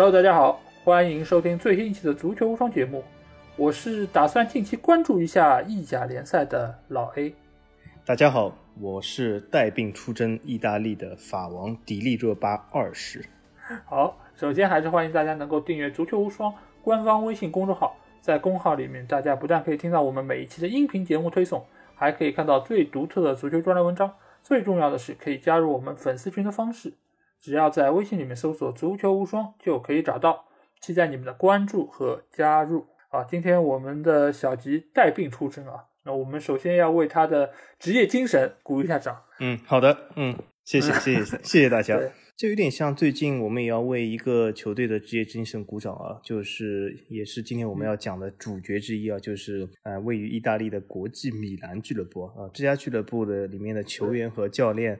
Hello，大家好，欢迎收听最新一期的足球无双节目。我是打算近期关注一下意甲联赛的老 A。大家好，我是带病出征意大利的法王迪丽热巴二世。好，首先还是欢迎大家能够订阅足球无双官方微信公众号，在公号里面，大家不但可以听到我们每一期的音频节目推送，还可以看到最独特的足球专栏文章。最重要的是，可以加入我们粉丝群的方式，只要在微信里面搜索“足球无双”就可以找到。期待你们的关注和加入啊！今天我们的小吉带病出征啊，那我们首先要为他的职业精神鼓一下掌。嗯，好的，嗯，谢谢，谢谢，谢谢大家。这有点像最近我们也要为一个球队的职业精神鼓掌啊，就是也是今天我们要讲的主角之一啊，就是呃位于意大利的国际米兰俱乐部啊，这家俱乐部的里面的球员和教练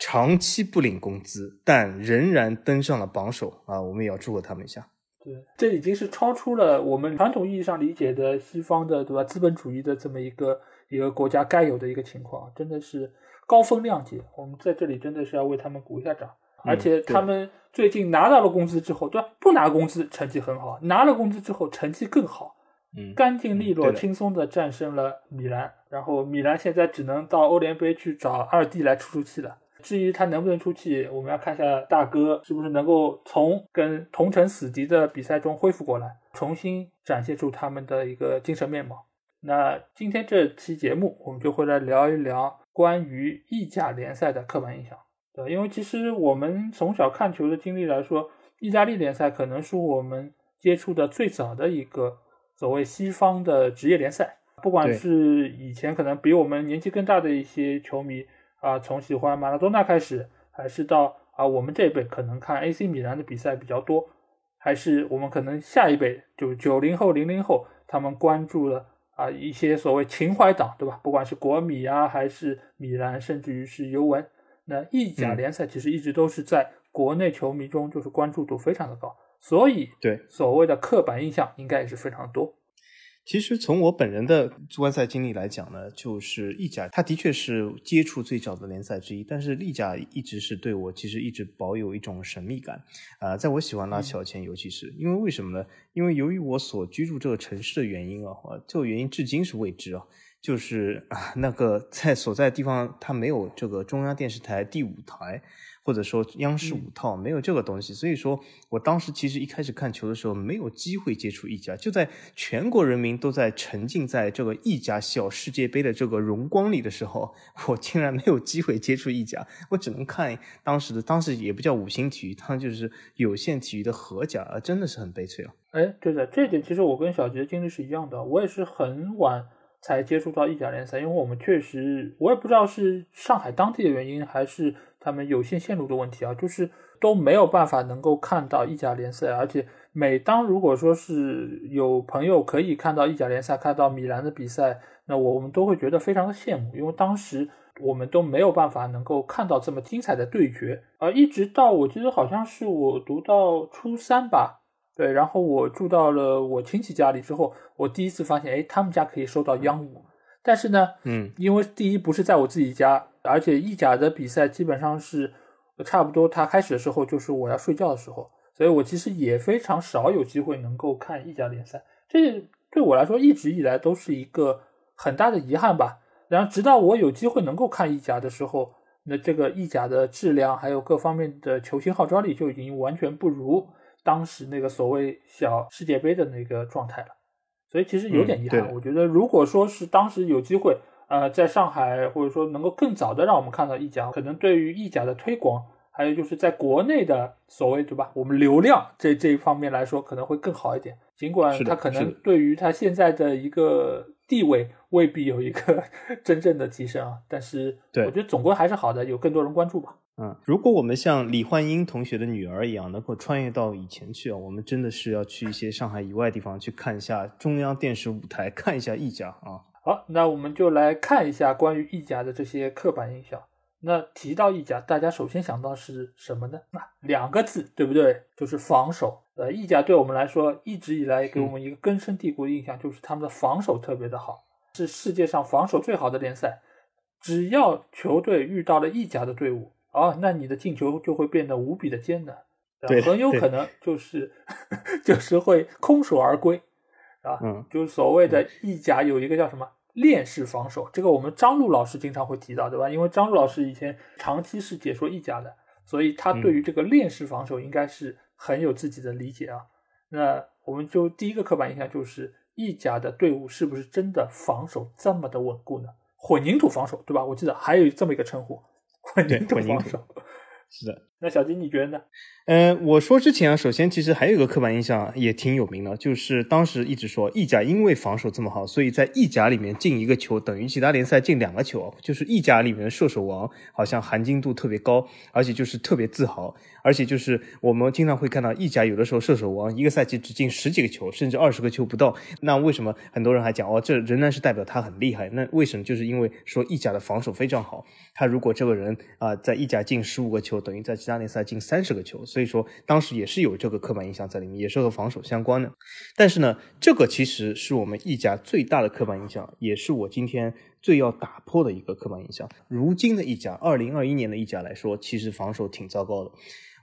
长期不领工资，但仍然登上了榜首啊，我们也要祝贺他们一下。对，这已经是超出了我们传统意义上理解的西方的对吧资本主义的这么一个一个国家该有的一个情况，真的是高风亮节。我们在这里真的是要为他们鼓一下掌。而且他们最近拿到了工资之后，对吧？不拿工资成绩很好，拿了工资之后成绩更好，嗯，干净利落、轻松的战胜了米兰。然后米兰现在只能到欧联杯去找二弟来出出气了。至于他能不能出气，我们要看一下大哥是不是能够从跟同城死敌的比赛中恢复过来，重新展现出他们的一个精神面貌。那今天这期节目，我们就会来聊一聊关于意甲联赛的刻板印象。对，因为其实我们从小看球的经历来说，意大利联赛可能是我们接触的最早的一个所谓西方的职业联赛。不管是以前可能比我们年纪更大的一些球迷啊，从喜欢马拉多纳开始，还是到啊我们这一辈可能看 AC 米兰的比赛比较多，还是我们可能下一辈就九零后、零零后，他们关注了啊一些所谓情怀党，对吧？不管是国米啊，还是米兰，甚至于是尤文。那意甲联赛其实一直都是在国内球迷中就是关注度非常的高，所以对所谓的刻板印象应该也是非常多。其实从我本人的观赛经历来讲呢，就是意甲它的确是接触最早的联赛之一，但是意甲一直是对我其实一直保有一种神秘感啊，在我喜欢拉齐前，尤其是因为为什么呢？因为由于我所居住这个城市的原因啊，这个原因至今是未知啊。就是啊，那个在所在地方，它没有这个中央电视台第五台，或者说央视五套，没有这个东西。所以说我当时其实一开始看球的时候，没有机会接触意甲。就在全国人民都在沉浸在这个意甲小世界杯的这个荣光里的时候，我竟然没有机会接触意甲，我只能看当时的，当时也不叫五星体育，它就是有线体育的荷甲，啊，真的是很悲催啊。哎，对的，这点其实我跟小杰的经历是一样的，我也是很晚。才接触到意甲联赛，因为我们确实，我也不知道是上海当地的原因，还是他们有线线路的问题啊，就是都没有办法能够看到意甲联赛。而且每当如果说是有朋友可以看到意甲联赛，看到米兰的比赛，那我们都会觉得非常的羡慕，因为当时我们都没有办法能够看到这么精彩的对决。而一直到我记得好像是我读到初三吧。对，然后我住到了我亲戚家里之后，我第一次发现，哎，他们家可以收到央五。但是呢，嗯，因为第一不是在我自己家，而且意甲的比赛基本上是差不多，它开始的时候就是我要睡觉的时候，所以我其实也非常少有机会能够看意甲联赛。这对我来说一直以来都是一个很大的遗憾吧。然后直到我有机会能够看意甲的时候，那这个意甲的质量还有各方面的球星号召力就已经完全不如。当时那个所谓小世界杯的那个状态了，所以其实有点遗憾。我觉得如果说是当时有机会，呃，在上海或者说能够更早的让我们看到意甲，可能对于意甲的推广，还有就是在国内的所谓对吧，我们流量这这一方面来说可能会更好一点。尽管它可能对于它现在的一个地位未必有一个 真正的提升啊，但是我觉得总归还是好的，有更多人关注吧。嗯，如果我们像李焕英同学的女儿一样，能够穿越到以前去啊，我们真的是要去一些上海以外地方去看一下中央电视舞台，看一下意甲啊。好，那我们就来看一下关于意甲的这些刻板印象。那提到意甲，大家首先想到是什么呢？那两个字，对不对？就是防守。呃，意甲对我们来说，一直以来给我们一个根深蒂固的印象，就是他们的防守特别的好，是世界上防守最好的联赛。只要球队遇到了意甲的队伍。啊，那你的进球就会变得无比的艰难。对，很有可能就是 就是会空手而归，啊，嗯，就是所谓的意甲有一个叫什么链式防守，这个我们张璐老师经常会提到，对吧？因为张璐老师以前长期是解说意甲的，所以他对于这个链式防守应该是很有自己的理解啊。那我们就第一个刻板印象就是意甲的队伍是不是真的防守这么的稳固呢？混凝土防守，对吧？我记得还有这么一个称呼，混凝土防守。是的，那小金你觉得呢？呃，我说之前啊，首先其实还有一个刻板印象也挺有名的，就是当时一直说意甲因为防守这么好，所以在意甲里面进一个球等于其他联赛进两个球，就是意甲里面的射手王好像含金度特别高，而且就是特别自豪，而且就是我们经常会看到意甲有的时候射手王一个赛季只进十几个球，甚至二十个球不到，那为什么很多人还讲哦，这仍然是代表他很厉害？那为什么？就是因为说意甲的防守非常好，他如果这个人啊在意甲进十五个球，等于在加内赛进三十个球，所以说当时也是有这个刻板印象在里面，也是和防守相关的。但是呢，这个其实是我们意甲最大的刻板印象，也是我今天最要打破的一个刻板印象。如今的意甲，二零二一年的意甲来说，其实防守挺糟糕的。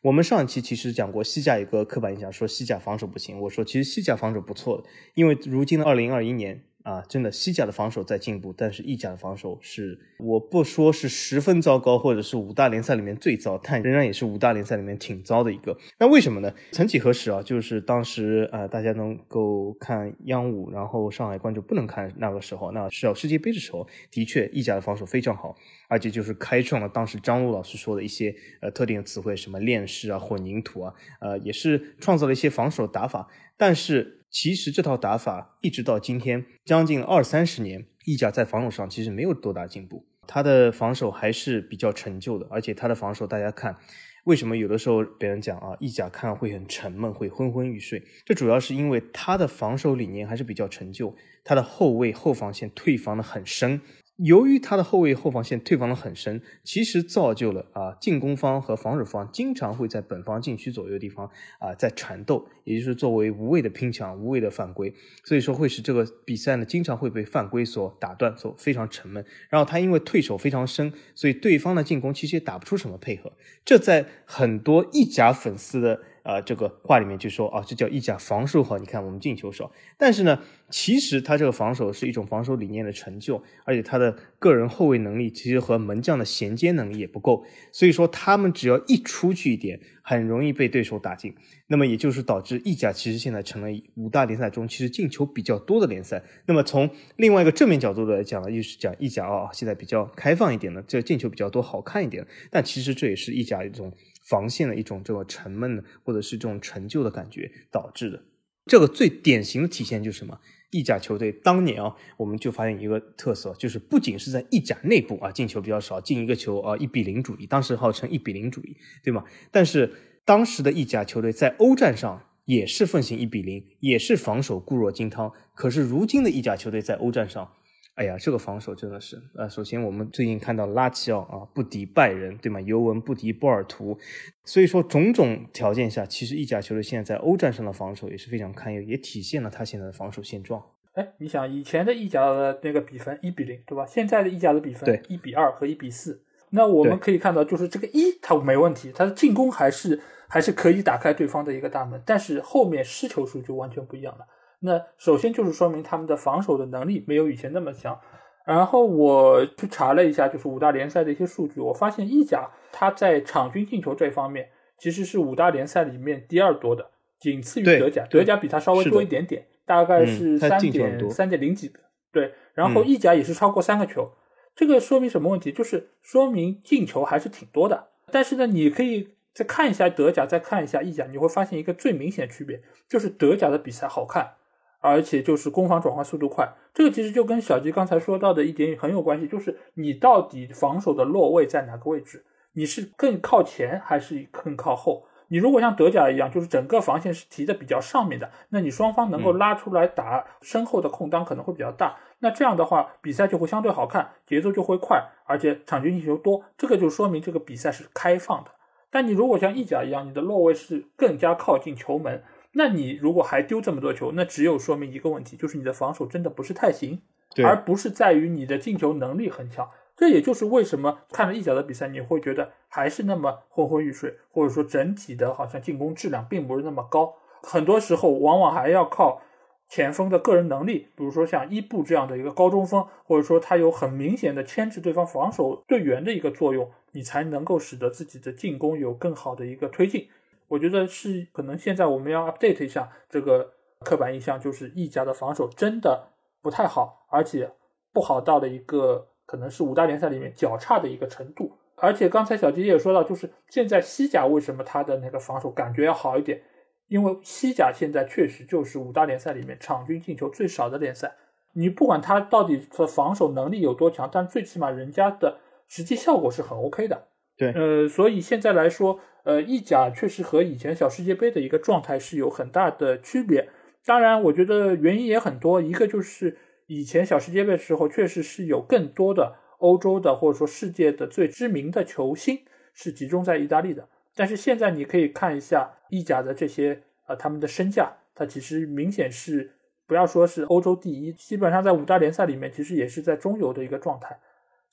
我们上一期其实讲过西甲一个刻板印象，说西甲防守不行。我说其实西甲防守不错的，因为如今的二零二一年。啊，真的，西甲的防守在进步，但是意甲的防守是，我不说是十分糟糕，或者是五大联赛里面最糟，但仍然也是五大联赛里面挺糟的一个。那为什么呢？曾几何时啊，就是当时啊，大家能够看央五，然后上海观众不能看那个时候，那是要世界杯的时候，的确意甲的防守非常好，而且就是开创了当时张璐老师说的一些呃特定的词汇，什么链式啊、混凝土啊，呃，也是创造了一些防守打法，但是。其实这套打法一直到今天将近二三十年，意甲在防守上其实没有多大进步，他的防守还是比较陈旧的，而且他的防守大家看，为什么有的时候别人讲啊，意甲看会很沉闷，会昏昏欲睡？这主要是因为他的防守理念还是比较陈旧，他的后卫后防线退防的很深。由于他的后卫后防线退防的很深，其实造就了啊进攻方和防守方经常会在本方禁区左右的地方啊在缠斗，也就是作为无谓的拼抢、无谓的犯规，所以说会使这个比赛呢经常会被犯规所打断，所非常沉闷。然后他因为退守非常深，所以对方的进攻其实也打不出什么配合。这在很多意甲粉丝的。啊，这个话里面就说啊，这叫意甲防守好。你看我们进球少，但是呢，其实他这个防守是一种防守理念的成就，而且他的个人后卫能力其实和门将的衔接能力也不够，所以说他们只要一出去一点，很容易被对手打进。那么也就是导致意甲其实现在成了五大联赛中其实进球比较多的联赛。那么从另外一个正面角度来讲呢，就是讲意甲啊，现在比较开放一点的，这进球比较多，好看一点。但其实这也是意甲一种。防线的一种这个沉闷的，或者是这种陈旧的感觉导致的。这个最典型的体现就是什么？意甲球队当年啊，我们就发现一个特色，就是不仅是在意甲内部啊进球比较少，进一个球啊一比零主义，当时号称一比零主义，对吗？但是当时的意甲球队在欧战上也是奉行一比零，也是防守固若金汤。可是如今的意甲球队在欧战上。哎呀，这个防守真的是，呃，首先我们最近看到拉齐奥啊不敌拜仁，对吗？尤文不敌波尔图，所以说种种条件下，其实意甲球队现在在欧战上的防守也是非常堪忧，也体现了他现在的防守现状。哎，你想以前的意甲的那个比分一比零，对吧？现在的意甲的比分一比二和一比四，那我们可以看到，就是这个一他没问题，他的进攻还是还是可以打开对方的一个大门，但是后面失球数就完全不一样了。那首先就是说明他们的防守的能力没有以前那么强，然后我去查了一下，就是五大联赛的一些数据，我发现意甲它在场均进球这方面其实是五大联赛里面第二多的，仅次于德甲，德甲比它稍微多一点点，大概是三点三点零几个，对，然后意甲也是超过三个球，这个说明什么问题？就是说明进球还是挺多的，但是呢，你可以再看一下德甲，再看一下意甲，你会发现一个最明显的区别，就是德甲的比赛好看。而且就是攻防转换速度快，这个其实就跟小吉刚才说到的一点很有关系，就是你到底防守的落位在哪个位置？你是更靠前还是更靠后？你如果像德甲一样，就是整个防线是提的比较上面的，那你双方能够拉出来打身后的空当可能会比较大，那这样的话比赛就会相对好看，节奏就会快，而且场均进球多，这个就说明这个比赛是开放的。但你如果像意甲一样，你的落位是更加靠近球门。那你如果还丢这么多球，那只有说明一个问题，就是你的防守真的不是太行，而不是在于你的进球能力很强。这也就是为什么看了一脚的比赛，你会觉得还是那么昏昏欲睡，或者说整体的好像进攻质量并不是那么高。很多时候，往往还要靠前锋的个人能力，比如说像伊布这样的一个高中锋，或者说他有很明显的牵制对方防守队员的一个作用，你才能够使得自己的进攻有更好的一个推进。我觉得是可能现在我们要 update 一下这个刻板印象，就是意甲的防守真的不太好，而且不好到了一个。可能是五大联赛里面较差的一个程度，而且刚才小杰也说到，就是现在西甲为什么它的那个防守感觉要好一点？因为西甲现在确实就是五大联赛里面场均进球最少的联赛。你不管他到底的防守能力有多强，但最起码人家的实际效果是很 OK 的。对，呃，所以现在来说，呃，意甲确实和以前小世界杯的一个状态是有很大的区别。当然，我觉得原因也很多，一个就是。以前小世界杯的时候，确实是有更多的欧洲的或者说世界的最知名的球星是集中在意大利的。但是现在你可以看一下意甲的这些呃他们的身价，它其实明显是不要说是欧洲第一，基本上在五大联赛里面其实也是在中游的一个状态。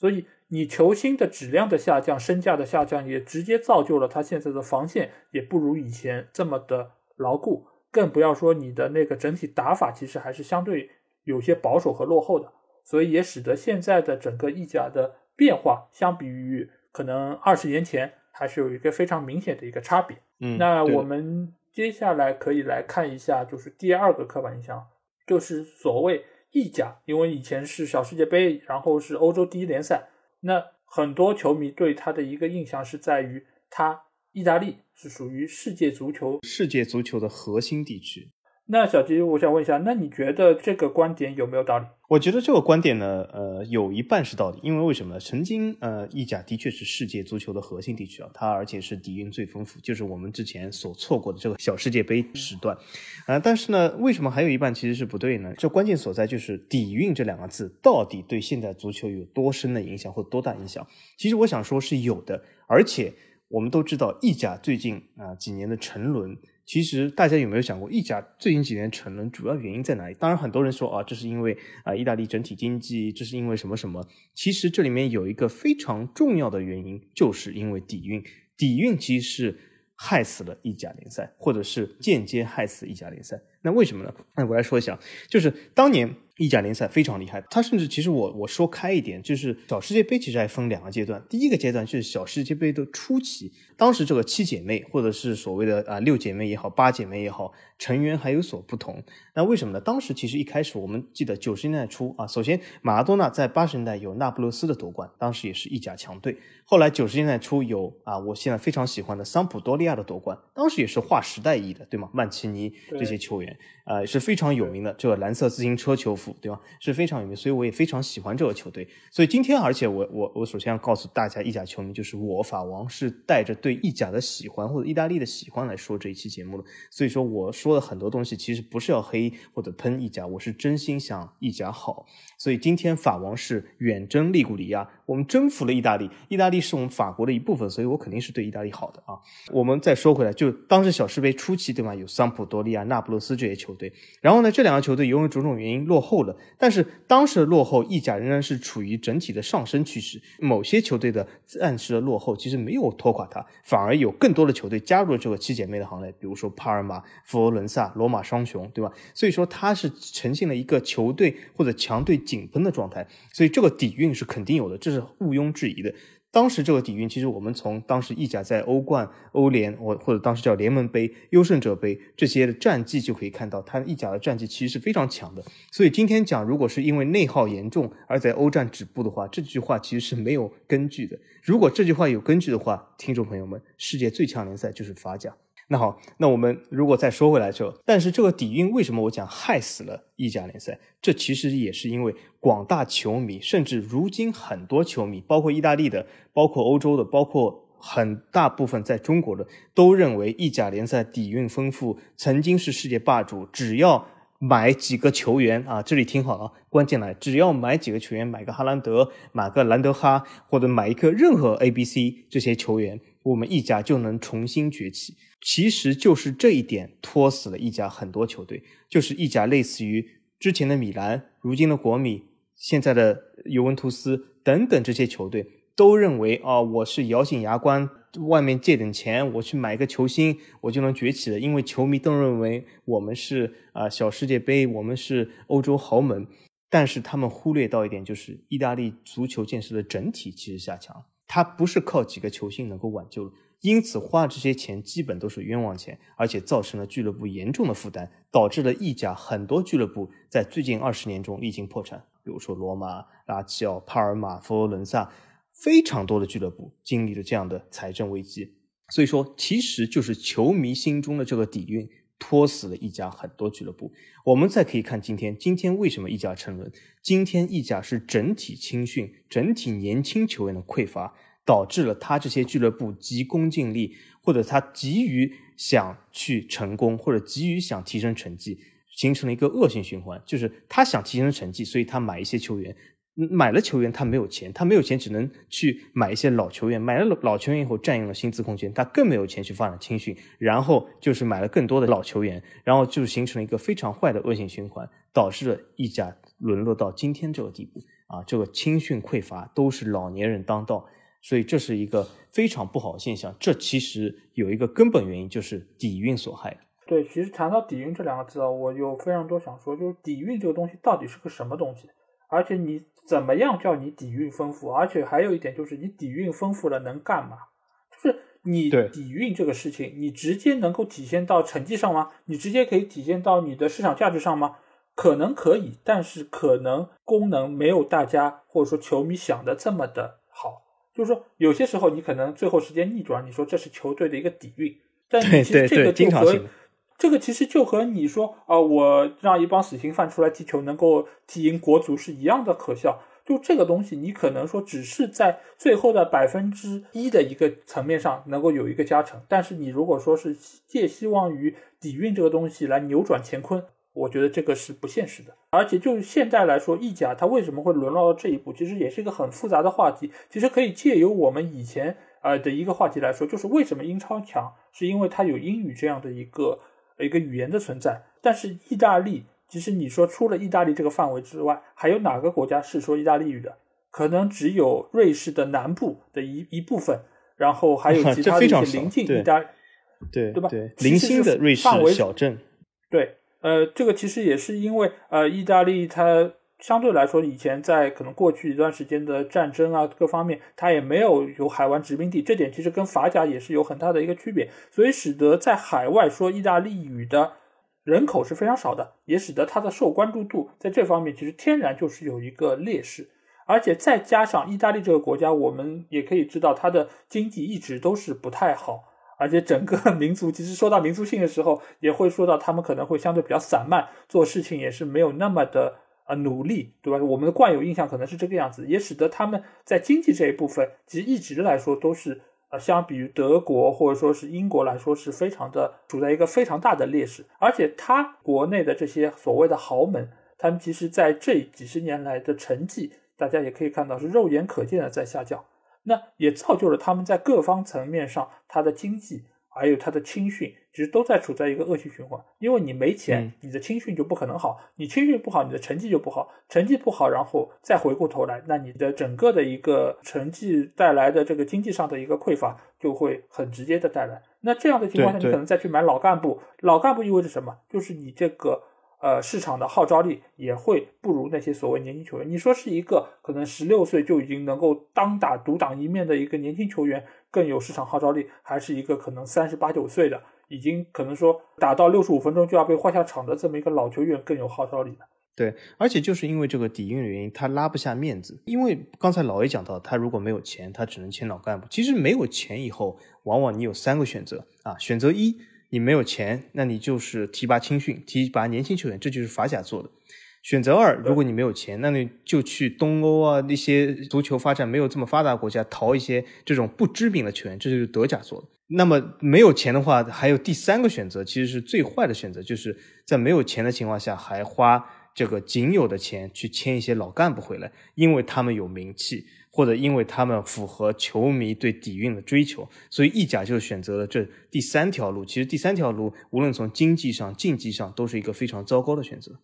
所以你球星的质量的下降，身价的下降，也直接造就了他现在的防线也不如以前这么的牢固。更不要说你的那个整体打法，其实还是相对。有些保守和落后的，所以也使得现在的整个意甲的变化，相比于可能二十年前，还是有一个非常明显的一个差别。嗯，那我们接下来可以来看一下，就是第二个刻板印象，就是所谓意甲，因为以前是小世界杯，然后是欧洲第一联赛，那很多球迷对他的一个印象是在于，他意大利是属于世界足球世界足球的核心地区。那小吉，我想问一下，那你觉得这个观点有没有道理？我觉得这个观点呢，呃，有一半是道理，因为为什么？曾经，呃，意甲的确是世界足球的核心地区啊，它而且是底蕴最丰富，就是我们之前所错过的这个小世界杯时段，啊，但是呢，为什么还有一半其实是不对呢？这关键所在就是底蕴这两个字到底对现在足球有多深的影响或多大影响？其实我想说是有的，而且我们都知道意甲最近啊几年的沉沦。其实大家有没有想过，意甲最近几年沉沦主要原因在哪里？当然，很多人说啊，这是因为啊，意大利整体经济，这是因为什么什么？其实这里面有一个非常重要的原因，就是因为底蕴。底蕴其实是害死了意甲联赛，或者是间接害死意甲联赛。那为什么呢？那我来说一下，就是当年。意甲联赛非常厉害，他甚至其实我我说开一点，就是小世界杯其实还分两个阶段。第一个阶段就是小世界杯的初期，当时这个七姐妹或者是所谓的啊六姐妹也好，八姐妹也好，成员还有所不同。那为什么呢？当时其实一开始我们记得九十年代初啊，首先马拉多纳在八十年代有那不勒斯的夺冠，当时也是意甲强队。后来九十年代初有啊，我现在非常喜欢的桑普多利亚的夺冠，当时也是划时代意义的，对吗？曼奇尼这些球员啊是非常有名的，这个蓝色自行车球。对吧？是非常有名，所以我也非常喜欢这个球队。所以今天，而且我我我首先要告诉大家，意甲球迷就是我法王是带着对意甲的喜欢或者意大利的喜欢来说这一期节目的。所以说，我说的很多东西其实不是要黑或者喷意甲，我是真心想意甲好。所以今天法王是远征利古里亚，我们征服了意大利，意大利是我们法国的一部分，所以我肯定是对意大利好的啊。我们再说回来，就当时小世杯初期，对吗？有桑普多利亚、那不勒斯这些球队，然后呢，这两个球队由于种种原因落后了。但是当时的落后，意甲仍然是处于整体的上升趋势。某些球队的暂时的落后，其实没有拖垮它，反而有更多的球队加入了这个七姐妹的行列，比如说帕尔马、佛罗伦萨、罗马双雄，对吧？所以说它是呈现了一个球队或者强队井喷的状态，所以这个底蕴是肯定有的，这是毋庸置疑的。当时这个底蕴，其实我们从当时意甲在欧冠、欧联，或或者当时叫联盟杯、优胜者杯这些的战绩就可以看到，他意甲的战绩其实是非常强的。所以今天讲，如果是因为内耗严重而在欧战止步的话，这句话其实是没有根据的。如果这句话有根据的话，听众朋友们，世界最强联赛就是法甲。那好，那我们如果再说回来之后，但是这个底蕴为什么我讲害死了意甲联赛？这其实也是因为广大球迷，甚至如今很多球迷，包括意大利的，包括欧洲的，包括很大部分在中国的，都认为意甲联赛底蕴丰富，曾经是世界霸主。只要买几个球员啊，这里听好了，关键来，只要买几个球员，买个哈兰德，买个兰德哈，或者买一个任何 A、B、C 这些球员，我们意甲就能重新崛起。其实就是这一点拖死了意甲很多球队，就是意甲类似于之前的米兰，如今的国米，现在的尤文图斯，等等这些球队都认为啊，我是咬紧牙关，外面借点钱，我去买一个球星，我就能崛起了。因为球迷都认为我们是啊小世界杯，我们是欧洲豪门。但是他们忽略到一点，就是意大利足球建设的整体其实下降，它不是靠几个球星能够挽救的。因此，花这些钱基本都是冤枉钱，而且造成了俱乐部严重的负担，导致了意甲很多俱乐部在最近二十年中历经破产。比如说罗马、拉齐奥、帕尔马、佛罗伦萨，非常多的俱乐部经历了这样的财政危机。所以说，其实就是球迷心中的这个底蕴拖死了意甲很多俱乐部。我们再可以看今天，今天为什么意甲沉沦？今天意甲是整体青训、整体年轻球员的匮乏。导致了他这些俱乐部急功近利，或者他急于想去成功，或者急于想提升成绩，形成了一个恶性循环。就是他想提升成绩，所以他买一些球员，买了球员他没有钱，他没有钱只能去买一些老球员，买了老球员以后占用了薪资空间，他更没有钱去发展青训，然后就是买了更多的老球员，然后就形成了一个非常坏的恶性循环，导致了意甲沦落到今天这个地步啊！这个青训匮乏，都是老年人当道。所以这是一个非常不好的现象。这其实有一个根本原因，就是底蕴所害。对，其实谈到底蕴这两个字啊，我有非常多想说，就是底蕴这个东西到底是个什么东西？而且你怎么样叫你底蕴丰富？而且还有一点就是，你底蕴丰富了能干嘛？就是你底蕴这个事情，你直接能够体现到成绩上吗？你直接可以体现到你的市场价值上吗？可能可以，但是可能功能没有大家或者说球迷想的这么的好。就是说，有些时候你可能最后时间逆转，你说这是球队的一个底蕴，但其实这个就和这个其实就和你说啊，我让一帮死刑犯出来踢球，能够踢赢国足是一样的可笑。就这个东西，你可能说只是在最后的百分之一的一个层面上能够有一个加成，但是你如果说是借希望于底蕴这个东西来扭转乾坤。我觉得这个是不现实的，而且就现在来说，意甲它为什么会沦落到这一步，其实也是一个很复杂的话题。其实可以借由我们以前呃的一个话题来说，就是为什么英超强，是因为它有英语这样的一个一个语言的存在。但是意大利，其实你说除了意大利这个范围之外，还有哪个国家是说意大利语的？可能只有瑞士的南部的一一部分，然后还有 其他的一些邻近意大，对对吧？零星的瑞士小镇，对。呃，这个其实也是因为，呃，意大利它相对来说以前在可能过去一段时间的战争啊各方面，它也没有有海湾殖民地，这点其实跟法甲也是有很大的一个区别，所以使得在海外说意大利语的人口是非常少的，也使得它的受关注度在这方面其实天然就是有一个劣势，而且再加上意大利这个国家，我们也可以知道它的经济一直都是不太好。而且整个 民族其实说到民族性的时候，也会说到他们可能会相对比较散漫，做事情也是没有那么的呃努力，对吧？我们的惯有印象可能是这个样子，也使得他们在经济这一部分其实一直来说都是呃，相比于德国或者说是英国来说是非常的处在一个非常大的劣势。而且他国内的这些所谓的豪门，他们其实在这几十年来的成绩，大家也可以看到是肉眼可见的在下降。那也造就了他们在各方层面上，他的经济还有他的青训，其实都在处在一个恶性循环。因为你没钱，你的青训就不可能好；你青训不好，你的成绩就不好；成绩不好，然后再回过头来，那你的整个的一个成绩带来的这个经济上的一个匮乏，就会很直接的带来。那这样的情况下，你可能再去买老干部，老干部意味着什么？就是你这个。呃，市场的号召力也会不如那些所谓年轻球员。你说是一个可能十六岁就已经能够当打独当一面的一个年轻球员更有市场号召力，还是一个可能三十八九岁的已经可能说打到六十五分钟就要被换下场的这么一个老球员更有号召力呢？对，而且就是因为这个底蕴的原因，他拉不下面子。因为刚才老 A 讲到，他如果没有钱，他只能签老干部。其实没有钱以后，往往你有三个选择啊，选择一。你没有钱，那你就是提拔青训，提拔年轻球员，这就是法甲做的。选择二，如果你没有钱，那你就去东欧啊那些足球发展没有这么发达国家淘一些这种不知名的球员，这就是德甲做的。那么没有钱的话，还有第三个选择，其实是最坏的选择，就是在没有钱的情况下，还花这个仅有的钱去签一些老干部回来，因为他们有名气。或者因为他们符合球迷对底蕴的追求，所以意甲就选择了这第三条路。其实第三条路，无论从经济上、竞技上，都是一个非常糟糕的选择。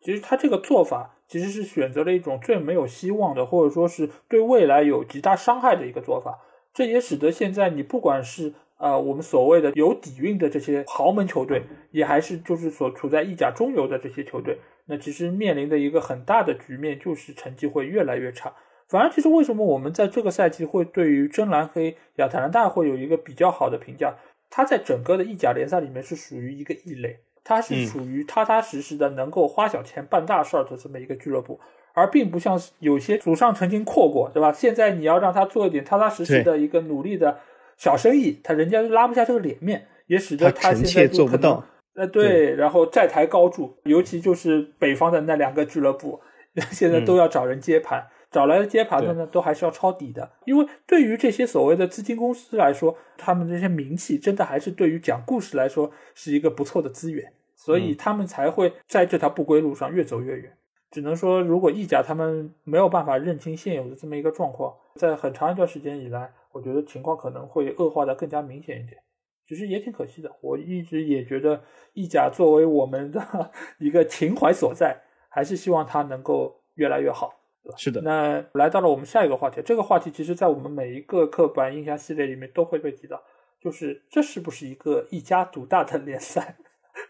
其实他这个做法，其实是选择了一种最没有希望的，或者说是对未来有极大伤害的一个做法。这也使得现在你不管是呃我们所谓的有底蕴的这些豪门球队，也还是就是所处在意甲中游的这些球队，那其实面临的一个很大的局面就是成绩会越来越差。反而，其实为什么我们在这个赛季会对于真蓝黑亚特兰大会有一个比较好的评价？他在整个的意甲联赛里面是属于一个异类，他是属于踏踏实实的能够花小钱办大事儿的这么一个俱乐部，而并不像有些祖上曾经扩过，对吧？现在你要让他做一点踏踏实实的一个努力的小生意，他人家拉不下这个脸面，也使得他现在做不到。呃，对，然后债台高筑，尤其就是北方的那两个俱乐部，现在都要找人接盘。找来的接盘的呢，都还是要抄底的，因为对于这些所谓的资金公司来说，他们这些名气真的还是对于讲故事来说是一个不错的资源，所以他们才会在这条不归路上越走越远。只能说，如果意甲他们没有办法认清现有的这么一个状况，在很长一段时间以来，我觉得情况可能会恶化的更加明显一点。其实也挺可惜的，我一直也觉得意甲作为我们的 一个情怀所在，还是希望它能够越来越好。是的，那来到了我们下一个话题。这个话题其实，在我们每一个刻板印象系列里面都会被提到，就是这是不是一个一家独大的联赛？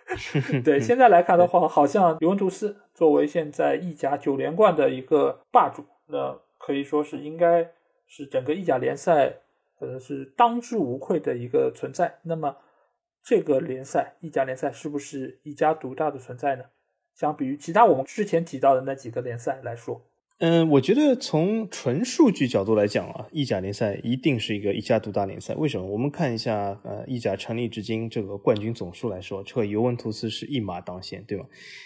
对，现在来看的话，好像尤文图斯作为现在意甲九连冠的一个霸主，那可以说是应该是整个意甲联赛可能是当之无愧的一个存在。那么，这个联赛意甲联赛是不是一家独大的存在呢？相比于其他我们之前提到的那几个联赛来说。嗯，我觉得从纯数据角度来讲啊，意甲联赛一定是一个一家独大联赛。为什么？我们看一下，呃，意甲成立至今这个冠军总数来说，这个尤文图斯是一马当先，对吧？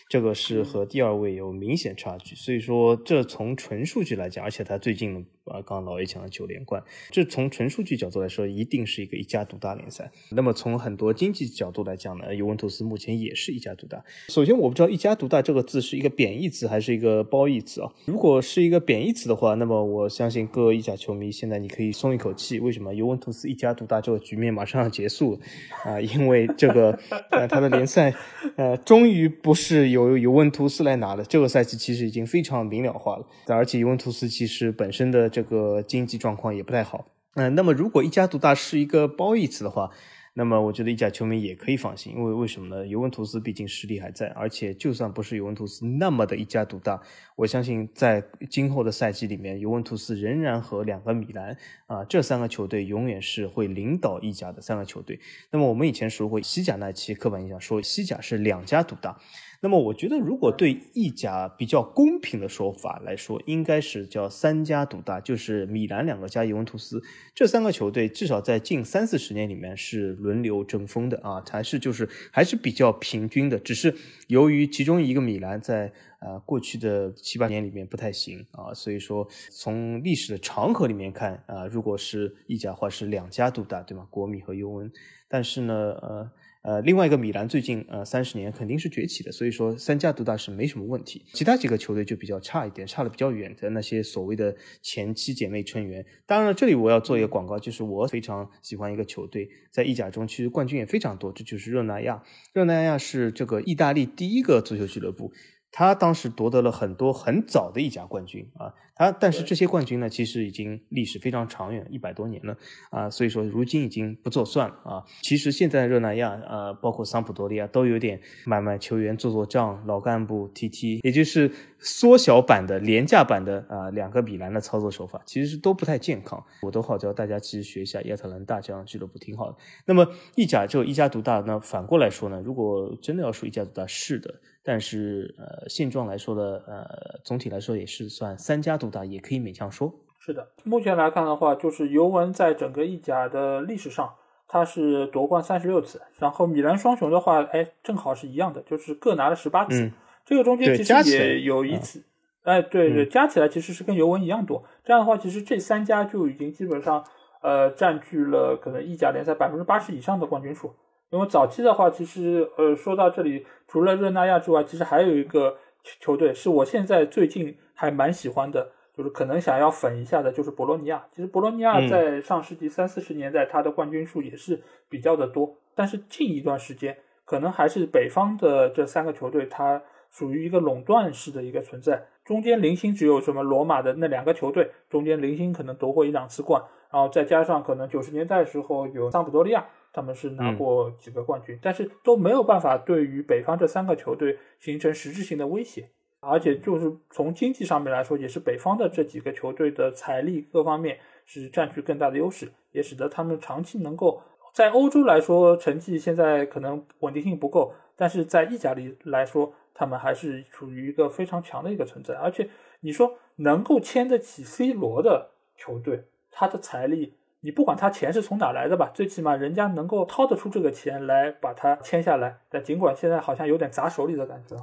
这个是和第二位有明显差距。所以说，这从纯数据来讲，而且他最近。啊，刚刚老 A 讲了九连冠，这从纯数据角度来说，一定是一个一家独大联赛。那么从很多经济角度来讲呢，尤文图斯目前也是一家独大。首先，我不知道“一家独大”这个字是一个贬义词还是一个褒义词啊？如果是一个贬义词的话，那么我相信各位意甲球迷现在你可以松一口气。为什么尤文图斯一家独大这个局面马上要结束 啊？因为这个呃，他的联赛呃，终于不是由尤文图斯来拿了。这个赛季其实已经非常明了化了，而且尤文图斯其实本身的这个经济状况也不太好，嗯，那么如果一家独大是一个褒义词的话，那么我觉得意甲球迷也可以放心，因为为什么呢？尤文图斯毕竟实力还在，而且就算不是尤文图斯那么的一家独大，我相信在今后的赛季里面，尤文图斯仍然和两个米兰啊这三个球队永远是会领导意甲的三个球队。那么我们以前说过西甲那期刻板印象，说西甲是两家独大。那么我觉得，如果对意甲比较公平的说法来说，应该是叫三家独大，就是米兰两个加尤文图斯这三个球队，至少在近三四十年里面是轮流争锋的啊，还是就是还是比较平均的。只是由于其中一个米兰在呃过去的七八年里面不太行啊，所以说从历史的长河里面看啊，如果是意甲话是两家独大，对吗？国米和尤文，但是呢，呃。呃，另外一个米兰最近呃三十年肯定是崛起的，所以说三家独大是没什么问题。其他几个球队就比较差一点，差的比较远的那些所谓的前妻姐妹成员。当然了，这里我要做一个广告，就是我非常喜欢一个球队，在意甲中其实冠军也非常多，这就是热那亚。热那亚是这个意大利第一个足球俱乐部。他当时夺得了很多很早的意甲冠军啊，他但是这些冠军呢，其实已经历史非常长远，一百多年了啊，所以说如今已经不作算了啊。其实现在热那亚啊，包括桑普多利亚都有点买卖球员、做做账、老干部踢踢，也就是缩小版的、廉价版的啊，两个米兰的操作手法，其实是都不太健康。我都号召大家其实学一下亚特兰大这样的俱乐部，挺好的。那么意甲就一家独大，那反过来说呢，如果真的要说一家独大，是的。但是，呃，现状来说的，呃，总体来说也是算三家独大，也可以勉强说。是的，目前来看的话，就是尤文在整个意甲的历史上，它是夺冠三十六次，然后米兰双雄的话，哎，正好是一样的，就是各拿了十八次。这个中间其实也有一次，哎，对对，加起来其实是跟尤文一样多。这样的话，其实这三家就已经基本上，呃，占据了可能意甲联赛百分之八十以上的冠军数。因为早期的话，其实呃，说到这里，除了热那亚之外，其实还有一个球队是我现在最近还蛮喜欢的，就是可能想要粉一下的，就是博洛尼亚。其实博洛尼亚在上世纪三四十年代，它的冠军数也是比较的多。但是近一段时间，可能还是北方的这三个球队，它属于一个垄断式的一个存在，中间零星只有什么罗马的那两个球队，中间零星可能夺过一两次冠，然后再加上可能九十年代时候有桑普多利亚，他们是拿过几个冠军，但是都没有办法对于北方这三个球队形成实质性的威胁，而且就是从经济上面来说，也是北方的这几个球队的财力各方面是占据更大的优势，也使得他们长期能够在欧洲来说成绩现在可能稳定性不够，但是在意甲里来说。他们还是处于一个非常强的一个存在，而且你说能够签得起 C 罗的球队，他的财力，你不管他钱是从哪来的吧，最起码人家能够掏得出这个钱来把它签下来。但尽管现在好像有点砸手里的感觉，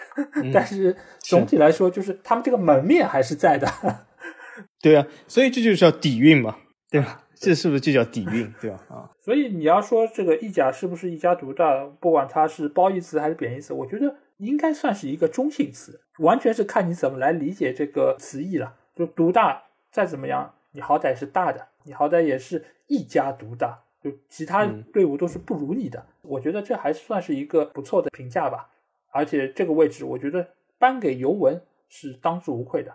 但是总体来说，就是他们这个门面还是在的。对啊，所以这就叫底蕴嘛，对吧？这是不是就叫底蕴，对吧？啊，所以你要说这个意甲是不是一家独大，不管它是褒义词还是贬义词，我觉得。应该算是一个中性词，完全是看你怎么来理解这个词义了。就独大，再怎么样，你好歹是大的，你好歹也是一家独大，就其他队伍都是不如你的。我觉得这还算是一个不错的评价吧。而且这个位置，我觉得颁给尤文是当之无愧的。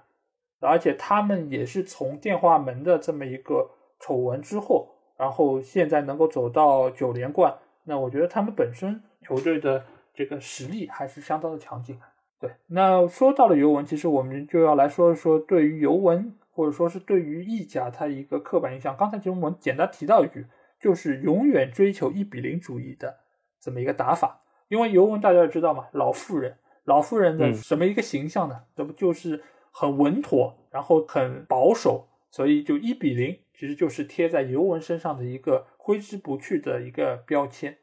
而且他们也是从电话门的这么一个丑闻之后，然后现在能够走到九连冠，那我觉得他们本身球队的。这个实力还是相当的强劲，对。那说到了尤文，其实我们就要来说一说对于尤文，或者说是对于意甲，它一个刻板印象。刚才其实我们简单提到一句，就是永远追求一比零主义的这么一个打法。因为尤文大家知道嘛，老妇人，老妇人的什么一个形象呢？这不就是很稳妥，然后很保守，所以就一比零，其实就是贴在尤文身上的一个挥之不去的一个标签。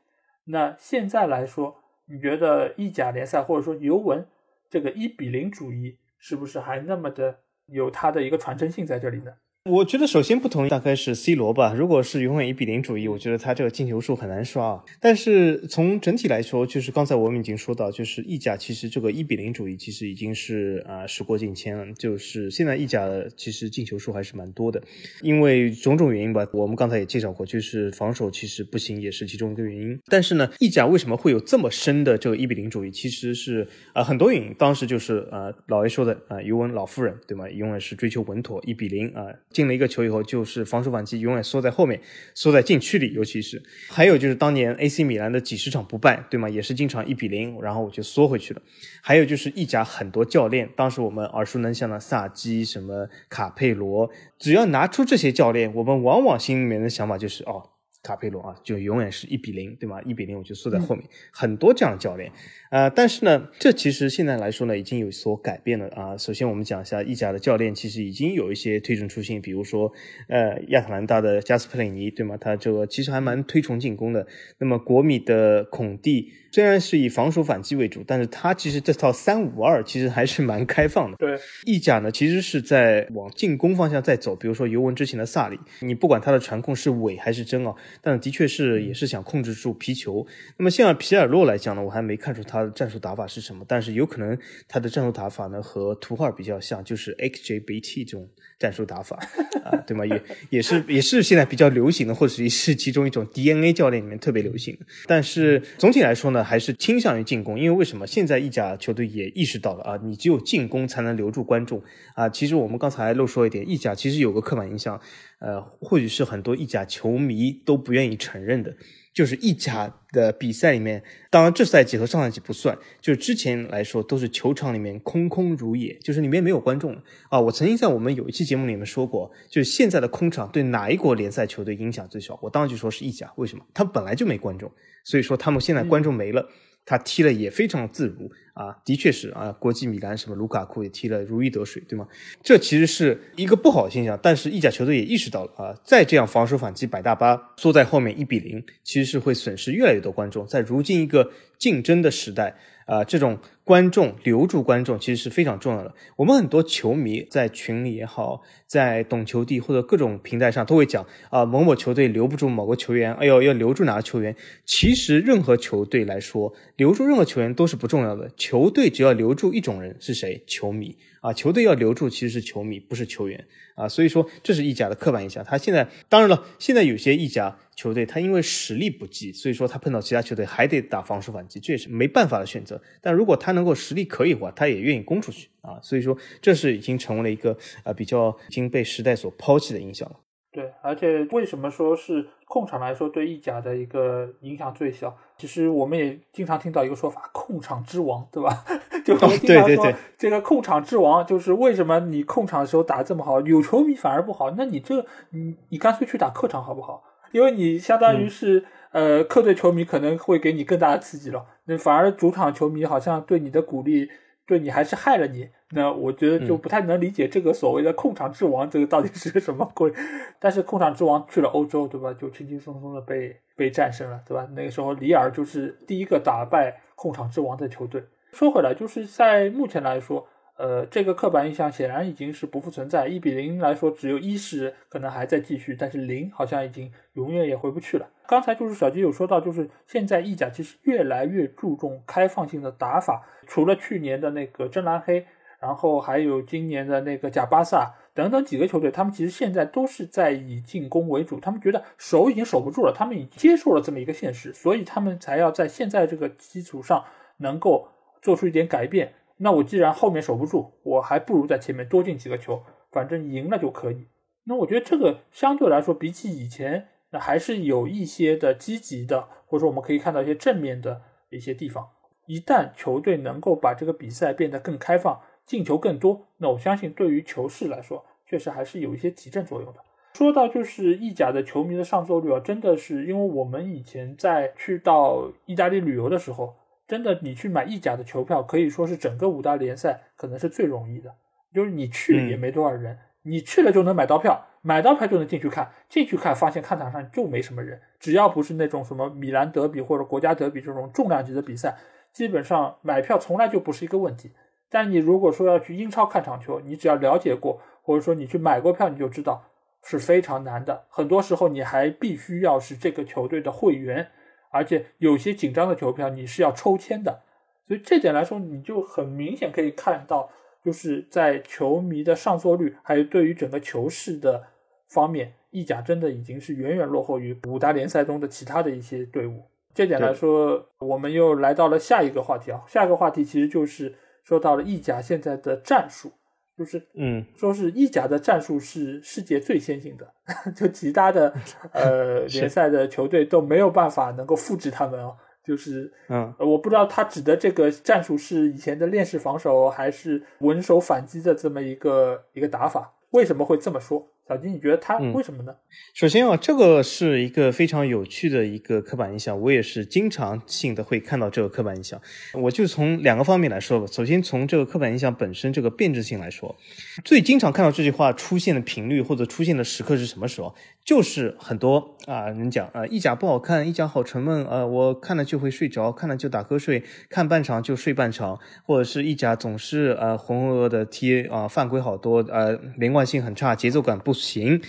那现在来说。你觉得意甲联赛或者说尤文这个一比零主义是不是还那么的有它的一个传承性在这里的？我觉得首先不同意大概是 C 罗吧。如果是永远一比零主义，我觉得他这个进球数很难刷。但是从整体来说，就是刚才我们已经说到，就是意甲其实这个一比零主义其实已经是啊时过境迁了。就是现在意甲的其实进球数还是蛮多的，因为种种原因吧。我们刚才也介绍过，就是防守其实不行，也是其中一个原因。但是呢，意甲为什么会有这么深的这个一比零主义？其实是啊很多原因。当时就是啊老 A 说的啊尤文老夫人对吗？永远是追求稳妥一比零啊。进了一个球以后，就是防守反击永远缩在后面，缩在禁区里。尤其是还有就是当年 AC 米兰的几十场不败，对吗？也是经常一比零，然后我就缩回去了。还有就是意甲很多教练，当时我们耳熟能详的萨基、什么卡佩罗，只要拿出这些教练，我们往往心里面的想法就是哦。卡佩罗啊，就永远是一比零，对吗？一比零我就缩在后面，很多这样的教练，呃，但是呢，这其实现在来说呢，已经有所改变了啊。首先我们讲一下意甲的教练，其实已经有一些推陈出新，比如说呃亚特兰大的加斯佩里尼，对吗？他这个其实还蛮推崇进攻的。那么国米的孔蒂。虽然是以防守反击为主，但是他其实这套三五二其实还是蛮开放的。对，意甲呢其实是在往进攻方向在走。比如说尤文之前的萨里，你不管他的传控是伪还是真啊，但的确是也是想控制住皮球。那么像皮尔洛来讲呢，我还没看出他的战术打法是什么，但是有可能他的战术打法呢和图赫尔比较像，就是 XJBT 这种。战术打法啊，对吗？也也是也是现在比较流行的，或者是其中一种 DNA 教练里面特别流行的。但是总体来说呢，还是倾向于进攻，因为为什么？现在意甲球队也意识到了啊，你只有进攻才能留住观众啊。其实我们刚才漏说一点，意甲其实有个刻板印象，呃，或许是很多意甲球迷都不愿意承认的。就是意甲的比赛里面，当然这赛季和上赛季不算，就是之前来说都是球场里面空空如也，就是里面没有观众啊。我曾经在我们有一期节目里面说过，就是现在的空场对哪一国联赛球队影响最小？我当时就说是意甲，为什么？他本来就没观众，所以说他们现在观众没了。他踢了也非常自如啊，的确是啊，国际米兰什么卢卡库也踢了如鱼得水，对吗？这其实是一个不好的现象，但是意甲球队也意识到了啊，再这样防守反击摆大巴，缩在后面一比零，其实是会损失越来越多观众，在如今一个竞争的时代。啊，这种观众留住观众其实是非常重要的。我们很多球迷在群里也好，在懂球帝或者各种平台上都会讲啊，某某球队留不住某个球员，哎呦，要留住哪个球员？其实任何球队来说，留住任何球员都是不重要的。球队只要留住一种人是谁？球迷啊，球队要留住其实是球迷，不是球员啊。所以说这是意甲的刻板印象。他现在当然了，现在有些意甲球队他因为实力不济，所以说他碰到其他球队还得打防守反击，这也是没办法的选择。但如果他能够实力可以的话，他也愿意攻出去啊。所以说这是已经成为了一个啊比较已经被时代所抛弃的印象了。对，而且为什么说是控场来说对意甲的一个影响最小？其实我们也经常听到一个说法“控场之王”，对吧？就我们经常说这个控场之王，就是为什么你控场的时候打这么好，有球迷反而不好？那你这你你干脆去打客场好不好？因为你相当于是呃客队球迷可能会给你更大的刺激了，那反而主场球迷好像对你的鼓励。对你还是害了你，那我觉得就不太能理解这个所谓的控场之王，这个到底是个什么鬼？但是控场之王去了欧洲，对吧？就轻轻松松的被被战胜了，对吧？那个时候里尔就是第一个打败控场之王的球队。说回来，就是在目前来说。呃，这个刻板印象显然已经是不复存在。一比零来说，只有一是可能还在继续，但是零好像已经永远也回不去了。刚才就是小吉有说到，就是现在意甲其实越来越注重开放性的打法。除了去年的那个真蓝黑，然后还有今年的那个贾巴萨等等几个球队，他们其实现在都是在以进攻为主。他们觉得守已经守不住了，他们已经接受了这么一个现实，所以他们才要在现在这个基础上能够做出一点改变。那我既然后面守不住，我还不如在前面多进几个球，反正赢了就可以。那我觉得这个相对来说，比起以前，那还是有一些的积极的，或者说我们可以看到一些正面的一些地方。一旦球队能够把这个比赛变得更开放，进球更多，那我相信对于球市来说，确实还是有一些提振作用的。说到就是意甲的球迷的上座率啊，真的是因为我们以前在去到意大利旅游的时候。真的，你去买意甲的球票，可以说是整个五大联赛可能是最容易的。就是你去也没多少人，你去了就能买到票，买到票就能进去看。进去看，发现看场上就没什么人。只要不是那种什么米兰德比或者国家德比这种重量级的比赛，基本上买票从来就不是一个问题。但你如果说要去英超看场球，你只要了解过，或者说你去买过票，你就知道是非常难的。很多时候你还必须要是这个球队的会员。而且有些紧张的球票你是要抽签的，所以这点来说，你就很明显可以看到，就是在球迷的上座率，还有对于整个球市的方面，意甲真的已经是远远落后于五大联赛中的其他的一些队伍。这点来说，我们又来到了下一个话题啊，下一个话题其实就是说到了意甲现在的战术。就是，嗯，说是意甲的战术是世界最先进的，就其他的呃 联赛的球队都没有办法能够复制他们哦。就是，嗯，我不知道他指的这个战术是以前的链式防守，还是稳守反击的这么一个一个打法？为什么会这么说？小金，你觉得他为什么呢？首先啊，这个是一个非常有趣的一个刻板印象，我也是经常性的会看到这个刻板印象。我就从两个方面来说吧。首先从这个刻板印象本身这个变质性来说，最经常看到这句话出现的频率或者出现的时刻是什么时候？就是很多啊人讲啊，意甲不好看，一甲好沉闷啊，我看了就会睡着，看了就打瞌睡，看半场就睡半场，或者是一甲总是呃浑浑噩噩的踢啊，犯规好多，呃连贯性很差，节奏感不。行，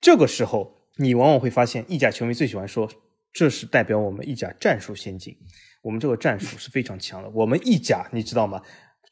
这个时候你往往会发现，意甲球迷最喜欢说，这是代表我们意甲战术先进，我们这个战术是非常强的。我们意甲，你知道吗？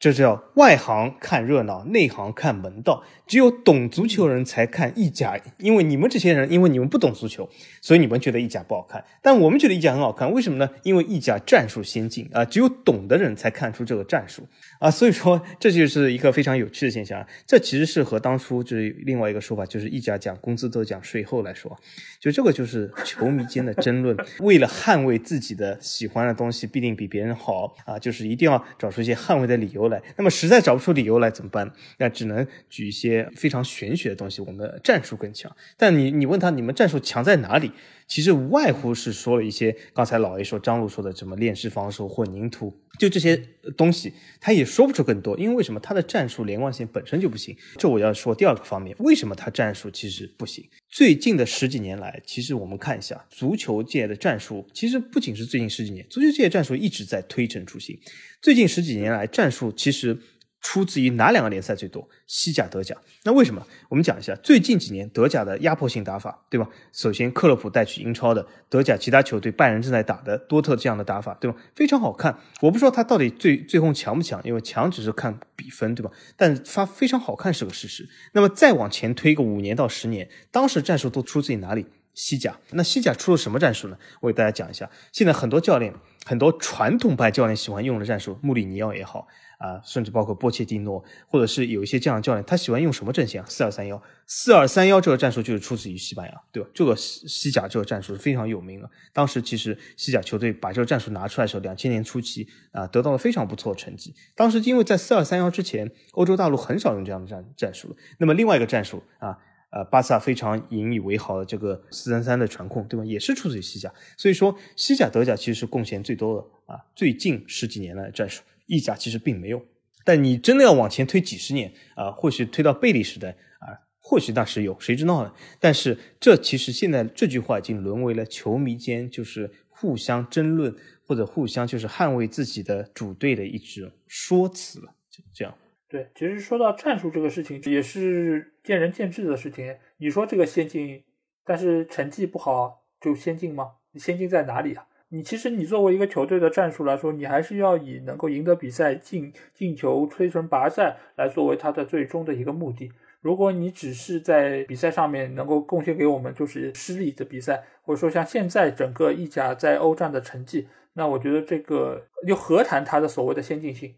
这叫外行看热闹，内行看门道。只有懂足球人才看意甲，因为你们这些人，因为你们不懂足球，所以你们觉得意甲不好看。但我们觉得意甲很好看，为什么呢？因为意甲战术先进啊，只有懂的人才看出这个战术啊。所以说，这就是一个非常有趣的现象。这其实是和当初就是另外一个说法，就是意甲讲工资都讲税后来说，就这个就是球迷间的争论，为了捍卫自己的喜欢的东西，必定比别人好啊，就是一定要找出一些捍卫的理由来。那么实在找不出理由来怎么办？那只能举一些。非常玄学的东西，我们的战术更强。但你你问他，你们战术强在哪里？其实无外乎是说了一些刚才老 A 说张璐说的什么链式防守、混凝土，就这些东西，他也说不出更多。因为为什么他的战术连贯性本身就不行？这我要说第二个方面，为什么他战术其实不行？最近的十几年来，其实我们看一下足球界的战术，其实不仅是最近十几年，足球界战术一直在推陈出新。最近十几年来，战术其实。出自于哪两个联赛最多？西甲、德甲。那为什么？我们讲一下最近几年德甲的压迫性打法，对吧？首先，克洛普带去英超的德甲其他球队，拜仁正在打的多特这样的打法，对吧？非常好看。我不说他到底最最后强不强，因为强只是看比分，对吧？但他非常好看是个事实。那么再往前推个五年到十年，当时战术都出自于哪里？西甲。那西甲出了什么战术呢？我给大家讲一下。现在很多教练，很多传统派教练喜欢用的战术，穆里尼奥也好。啊，甚至包括波切蒂诺，或者是有一些这样的教练，他喜欢用什么阵型啊？四二三幺，四二三幺这个战术就是出自于西班牙，对吧？这个西西甲这个战术是非常有名的。当时其实西甲球队把这个战术拿出来的时候，两千年初期啊，得到了非常不错的成绩。当时因为在四二三幺之前，欧洲大陆很少用这样的战战术了。那么另外一个战术啊，呃，巴萨非常引以为豪的这个四三三的传控，对吧？也是出自于西甲。所以说，西甲、德甲其实是贡献最多的啊，最近十几年来的战术。意甲其实并没有，但你真的要往前推几十年啊，或许推到贝利时代啊，或许那时有，谁知道呢？但是这其实现在这句话已经沦为了球迷间就是互相争论或者互相就是捍卫自己的主队的一种说辞了，就这样。对，其实说到战术这个事情，也是见仁见智的事情。你说这个先进，但是成绩不好就先进吗？先进在哪里啊？你其实你作为一个球队的战术来说，你还是要以能够赢得比赛、进进球、摧城拔寨来作为他的最终的一个目的。如果你只是在比赛上面能够贡献给我们就是失利的比赛，或者说像现在整个意甲在欧战的成绩，那我觉得这个又何谈他的所谓的先进性？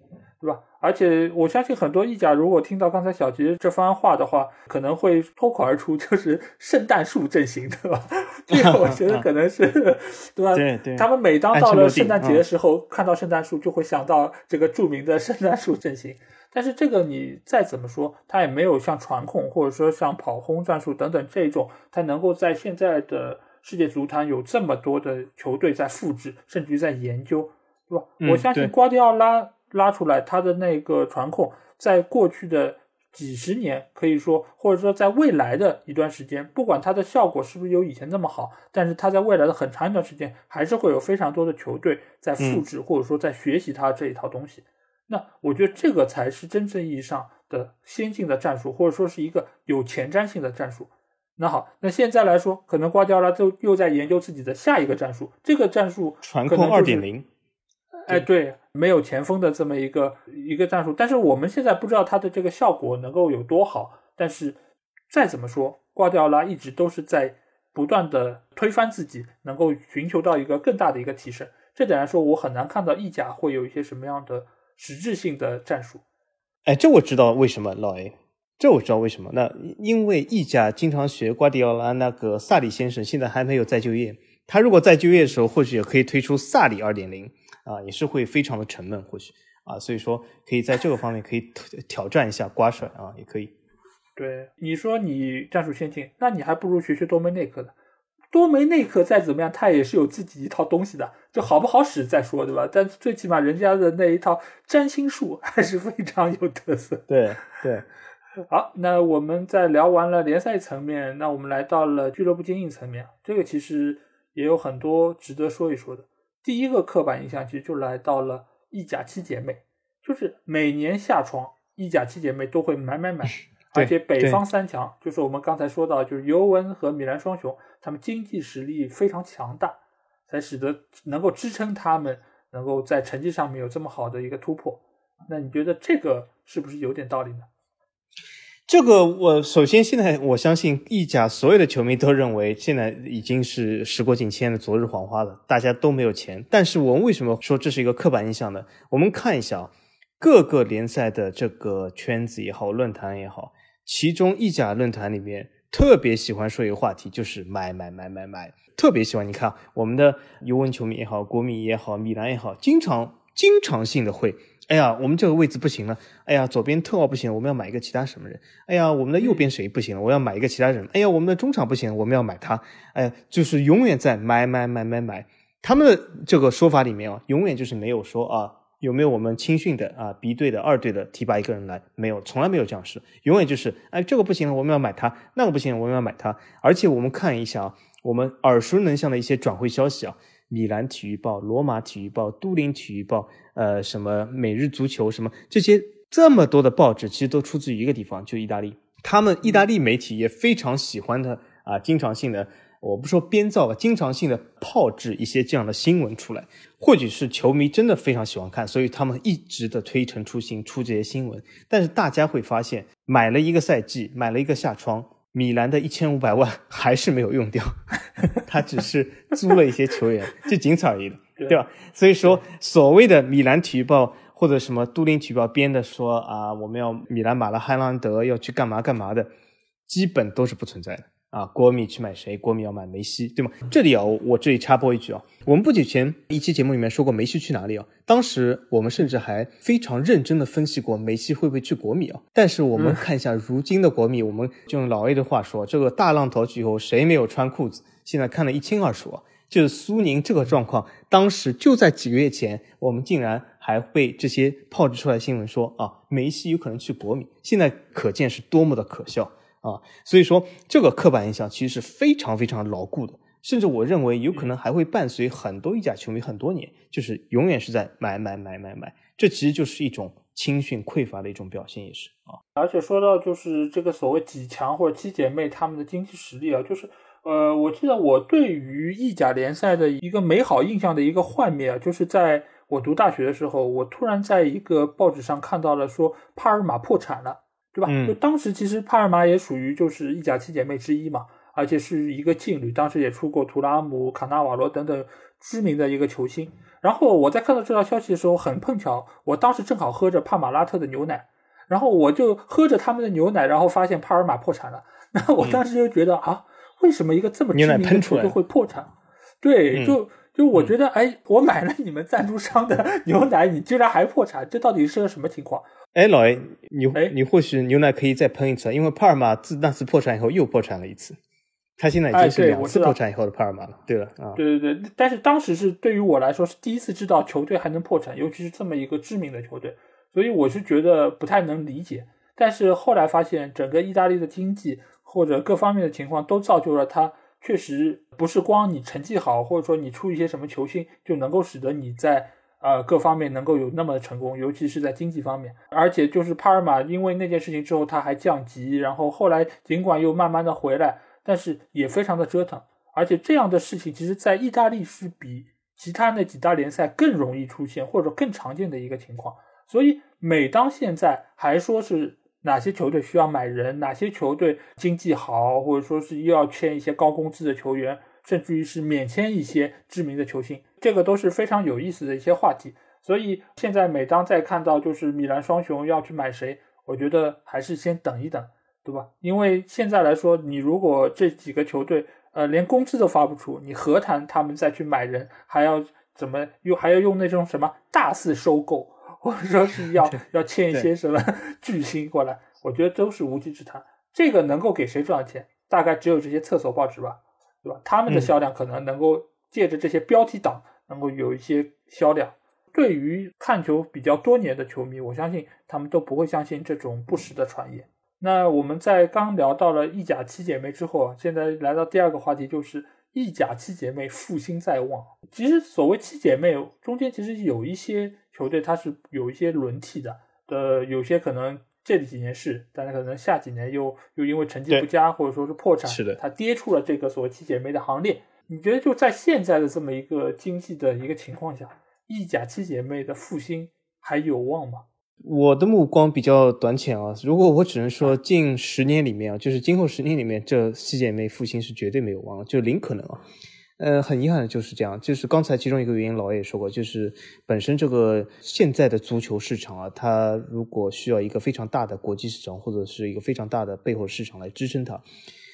对吧？而且我相信很多意甲如果听到刚才小杰这番话的话，可能会脱口而出就是圣诞树阵型，对吧？这个我觉得可能是，对吧？对对。他们每当到了圣诞节的时候，看到圣诞树就会想到这个著名的圣诞树阵型。但是这个你再怎么说，它也没有像传控或者说像跑轰战术等等这种，它能够在现在的世界足坛有这么多的球队在复制，甚至于在研究，对吧？我相信瓜迪奥拉。拉出来，他的那个传控，在过去的几十年，可以说，或者说在未来的一段时间，不管它的效果是不是有以前那么好，但是它在未来的很长一段时间，还是会有非常多的球队在复制，或者说在学习它这一套东西。那我觉得这个才是真正意义上的先进的战术，或者说是一个有前瞻性的战术。那好，那现在来说，可能瓜迪奥拉就又在研究自己的下一个战术，这个战术传控二点零。哎，对，没有前锋的这么一个一个战术，但是我们现在不知道他的这个效果能够有多好。但是再怎么说，瓜迪奥拉一直都是在不断的推翻自己，能够寻求到一个更大的一个提升。这点来说，我很难看到意甲会有一些什么样的实质性的战术。哎，这我知道为什么，老 A，这我知道为什么。那因为意甲经常学瓜迪奥拉那个萨里先生，现在还没有再就业。他如果再就业的时候，或许也可以推出萨里二点零。啊，也是会非常的沉闷，或许啊，所以说可以在这个方面可以挑战一下瓜帅啊，也可以。对，你说你战术先进，那你还不如学学多梅内克呢。多梅内克再怎么样，他也是有自己一套东西的，就好不好使再说，对吧？但最起码人家的那一套占星术还是非常有特色。对 对。好，那我们在聊完了联赛层面，那我们来到了俱乐部经营层面，这个其实也有很多值得说一说的。第一个刻板印象其实就来到了意甲七姐妹，就是每年下床，意甲七姐妹都会买买买，而且北方三强就是我们刚才说到，就是尤文和米兰双雄，他们经济实力非常强大，才使得能够支撑他们能够在成绩上面有这么好的一个突破。那你觉得这个是不是有点道理呢？这个我首先现在我相信意甲所有的球迷都认为现在已经是时过境迁的昨日黄花了，大家都没有钱。但是我们为什么说这是一个刻板印象呢？我们看一下啊，各个联赛的这个圈子也好，论坛也好，其中意甲论坛里面特别喜欢说一个话题，就是买买买买买，特别喜欢。你看我们的尤文球迷也好，国米也好，米兰也好，经常经常性的会。哎呀，我们这个位置不行了。哎呀，左边特奥不行，我们要买一个其他什么人。哎呀，我们的右边谁不行了，我要买一个其他人。哎呀，我们的中场不行，我们要买他。哎，就是永远在买买买买买。他们的这个说法里面啊，永远就是没有说啊，有没有我们青训的啊 B 队的二队的提拔一个人来？没有，从来没有这样事。永远就是哎，这个不行了，我们要买他；那个不行，我们要买他。而且我们看一下啊，我们耳熟能详的一些转会消息啊。米兰体育报、罗马体育报、都灵体育报，呃，什么每日足球什么这些这么多的报纸其实都出自于一个地方，就意大利。他们意大利媒体也非常喜欢的啊，经常性的，我不说编造吧，经常性的炮制一些这样的新闻出来。或许是球迷真的非常喜欢看，所以他们一直的推陈出新，出这些新闻。但是大家会发现，买了一个赛季，买了一个下窗，米兰的一千五百万还是没有用掉，他只是租了一些球员，就仅此而已了，对吧？所以说，所谓的米兰体育报或者什么都灵体育报编的说啊，我们要米兰买了汉兰德要去干嘛干嘛的，基本都是不存在的。啊，国米去买谁？国米要买梅西，对吗？这里啊，我这里插播一句啊，我们不久前一期节目里面说过梅西去哪里啊？当时我们甚至还非常认真的分析过梅西会不会去国米啊？但是我们看一下如今的国米，我们就用老 A 的话说，这个大浪淘去以后，谁没有穿裤子？现在看得一清二楚啊！就是苏宁这个状况，当时就在几个月前，我们竟然还被这些炮制出来新闻说啊，梅西有可能去国米，现在可见是多么的可笑。啊，所以说这个刻板印象其实是非常非常牢固的，甚至我认为有可能还会伴随很多意甲球迷很多年，就是永远是在买买买买买，这其实就是一种青训匮乏的一种表现，也是啊。而且说到就是这个所谓几强或者七姐妹她们的经济实力啊，就是呃，我记得我对于意甲联赛的一个美好印象的一个幻灭啊，就是在我读大学的时候，我突然在一个报纸上看到了说帕尔马破产了。对吧？就当时其实帕尔马也属于就是意甲七姐妹之一嘛，而且是一个劲旅，当时也出过图拉姆、卡纳瓦罗等等知名的一个球星。然后我在看到这条消息的时候，很碰巧，我当时正好喝着帕马拉特的牛奶，然后我就喝着他们的牛奶，然后发现帕尔马破产了。那我当时就觉得啊，为什么一个这么知名的球队会破产？对，就就我觉得，哎，我买了你们赞助商的牛奶，你居然还破产，这到底是个什么情况？哎，老 A，你你或许牛奶可以再喷一次，因为帕尔马自那次破产以后又破产了一次，他现在已经是两次破产以后的帕尔马了。对了啊，对对对，但是当时是对于我来说是第一次知道球队还能破产，尤其是这么一个知名的球队，所以我是觉得不太能理解。但是后来发现，整个意大利的经济或者各方面的情况都造就了他，确实不是光你成绩好，或者说你出一些什么球星就能够使得你在。呃，各方面能够有那么的成功，尤其是在经济方面，而且就是帕尔马因为那件事情之后，他还降级，然后后来尽管又慢慢的回来，但是也非常的折腾，而且这样的事情，其实在意大利是比其他那几大联赛更容易出现，或者更常见的一个情况。所以每当现在还说是哪些球队需要买人，哪些球队经济好，或者说是又要签一些高工资的球员。甚至于是免签一些知名的球星，这个都是非常有意思的一些话题。所以现在每当再看到就是米兰双雄要去买谁，我觉得还是先等一等，对吧？因为现在来说，你如果这几个球队呃连工资都发不出，你何谈他们再去买人，还要怎么又还要用那种什么大肆收购，或者说是要要签一些什么 巨星过来？我觉得都是无稽之谈。这个能够给谁赚钱？大概只有这些厕所报纸吧。对吧？他们的销量可能能够借着这些标题党能够有一些销量。对于看球比较多年的球迷，我相信他们都不会相信这种不实的传言。那我们在刚聊到了意甲七姐妹之后啊，现在来到第二个话题，就是意甲七姐妹复兴在望。其实所谓七姐妹中间，其实有一些球队它是有一些轮替的，呃有些可能。这几年是，但是可能下几年又又因为成绩不佳或者说是破产，是的，它跌出了这个所谓七姐妹的行列。你觉得就在现在的这么一个经济的一个情况下，意甲七姐妹的复兴还有望吗？我的目光比较短浅啊，如果我只能说近十年里面啊，就是今后十年里面，这七姐妹复兴是绝对没有望，就零可能啊。呃，很遗憾的就是这样，就是刚才其中一个原因，老爷也说过，就是本身这个现在的足球市场啊，它如果需要一个非常大的国际市场，或者是一个非常大的背后市场来支撑它，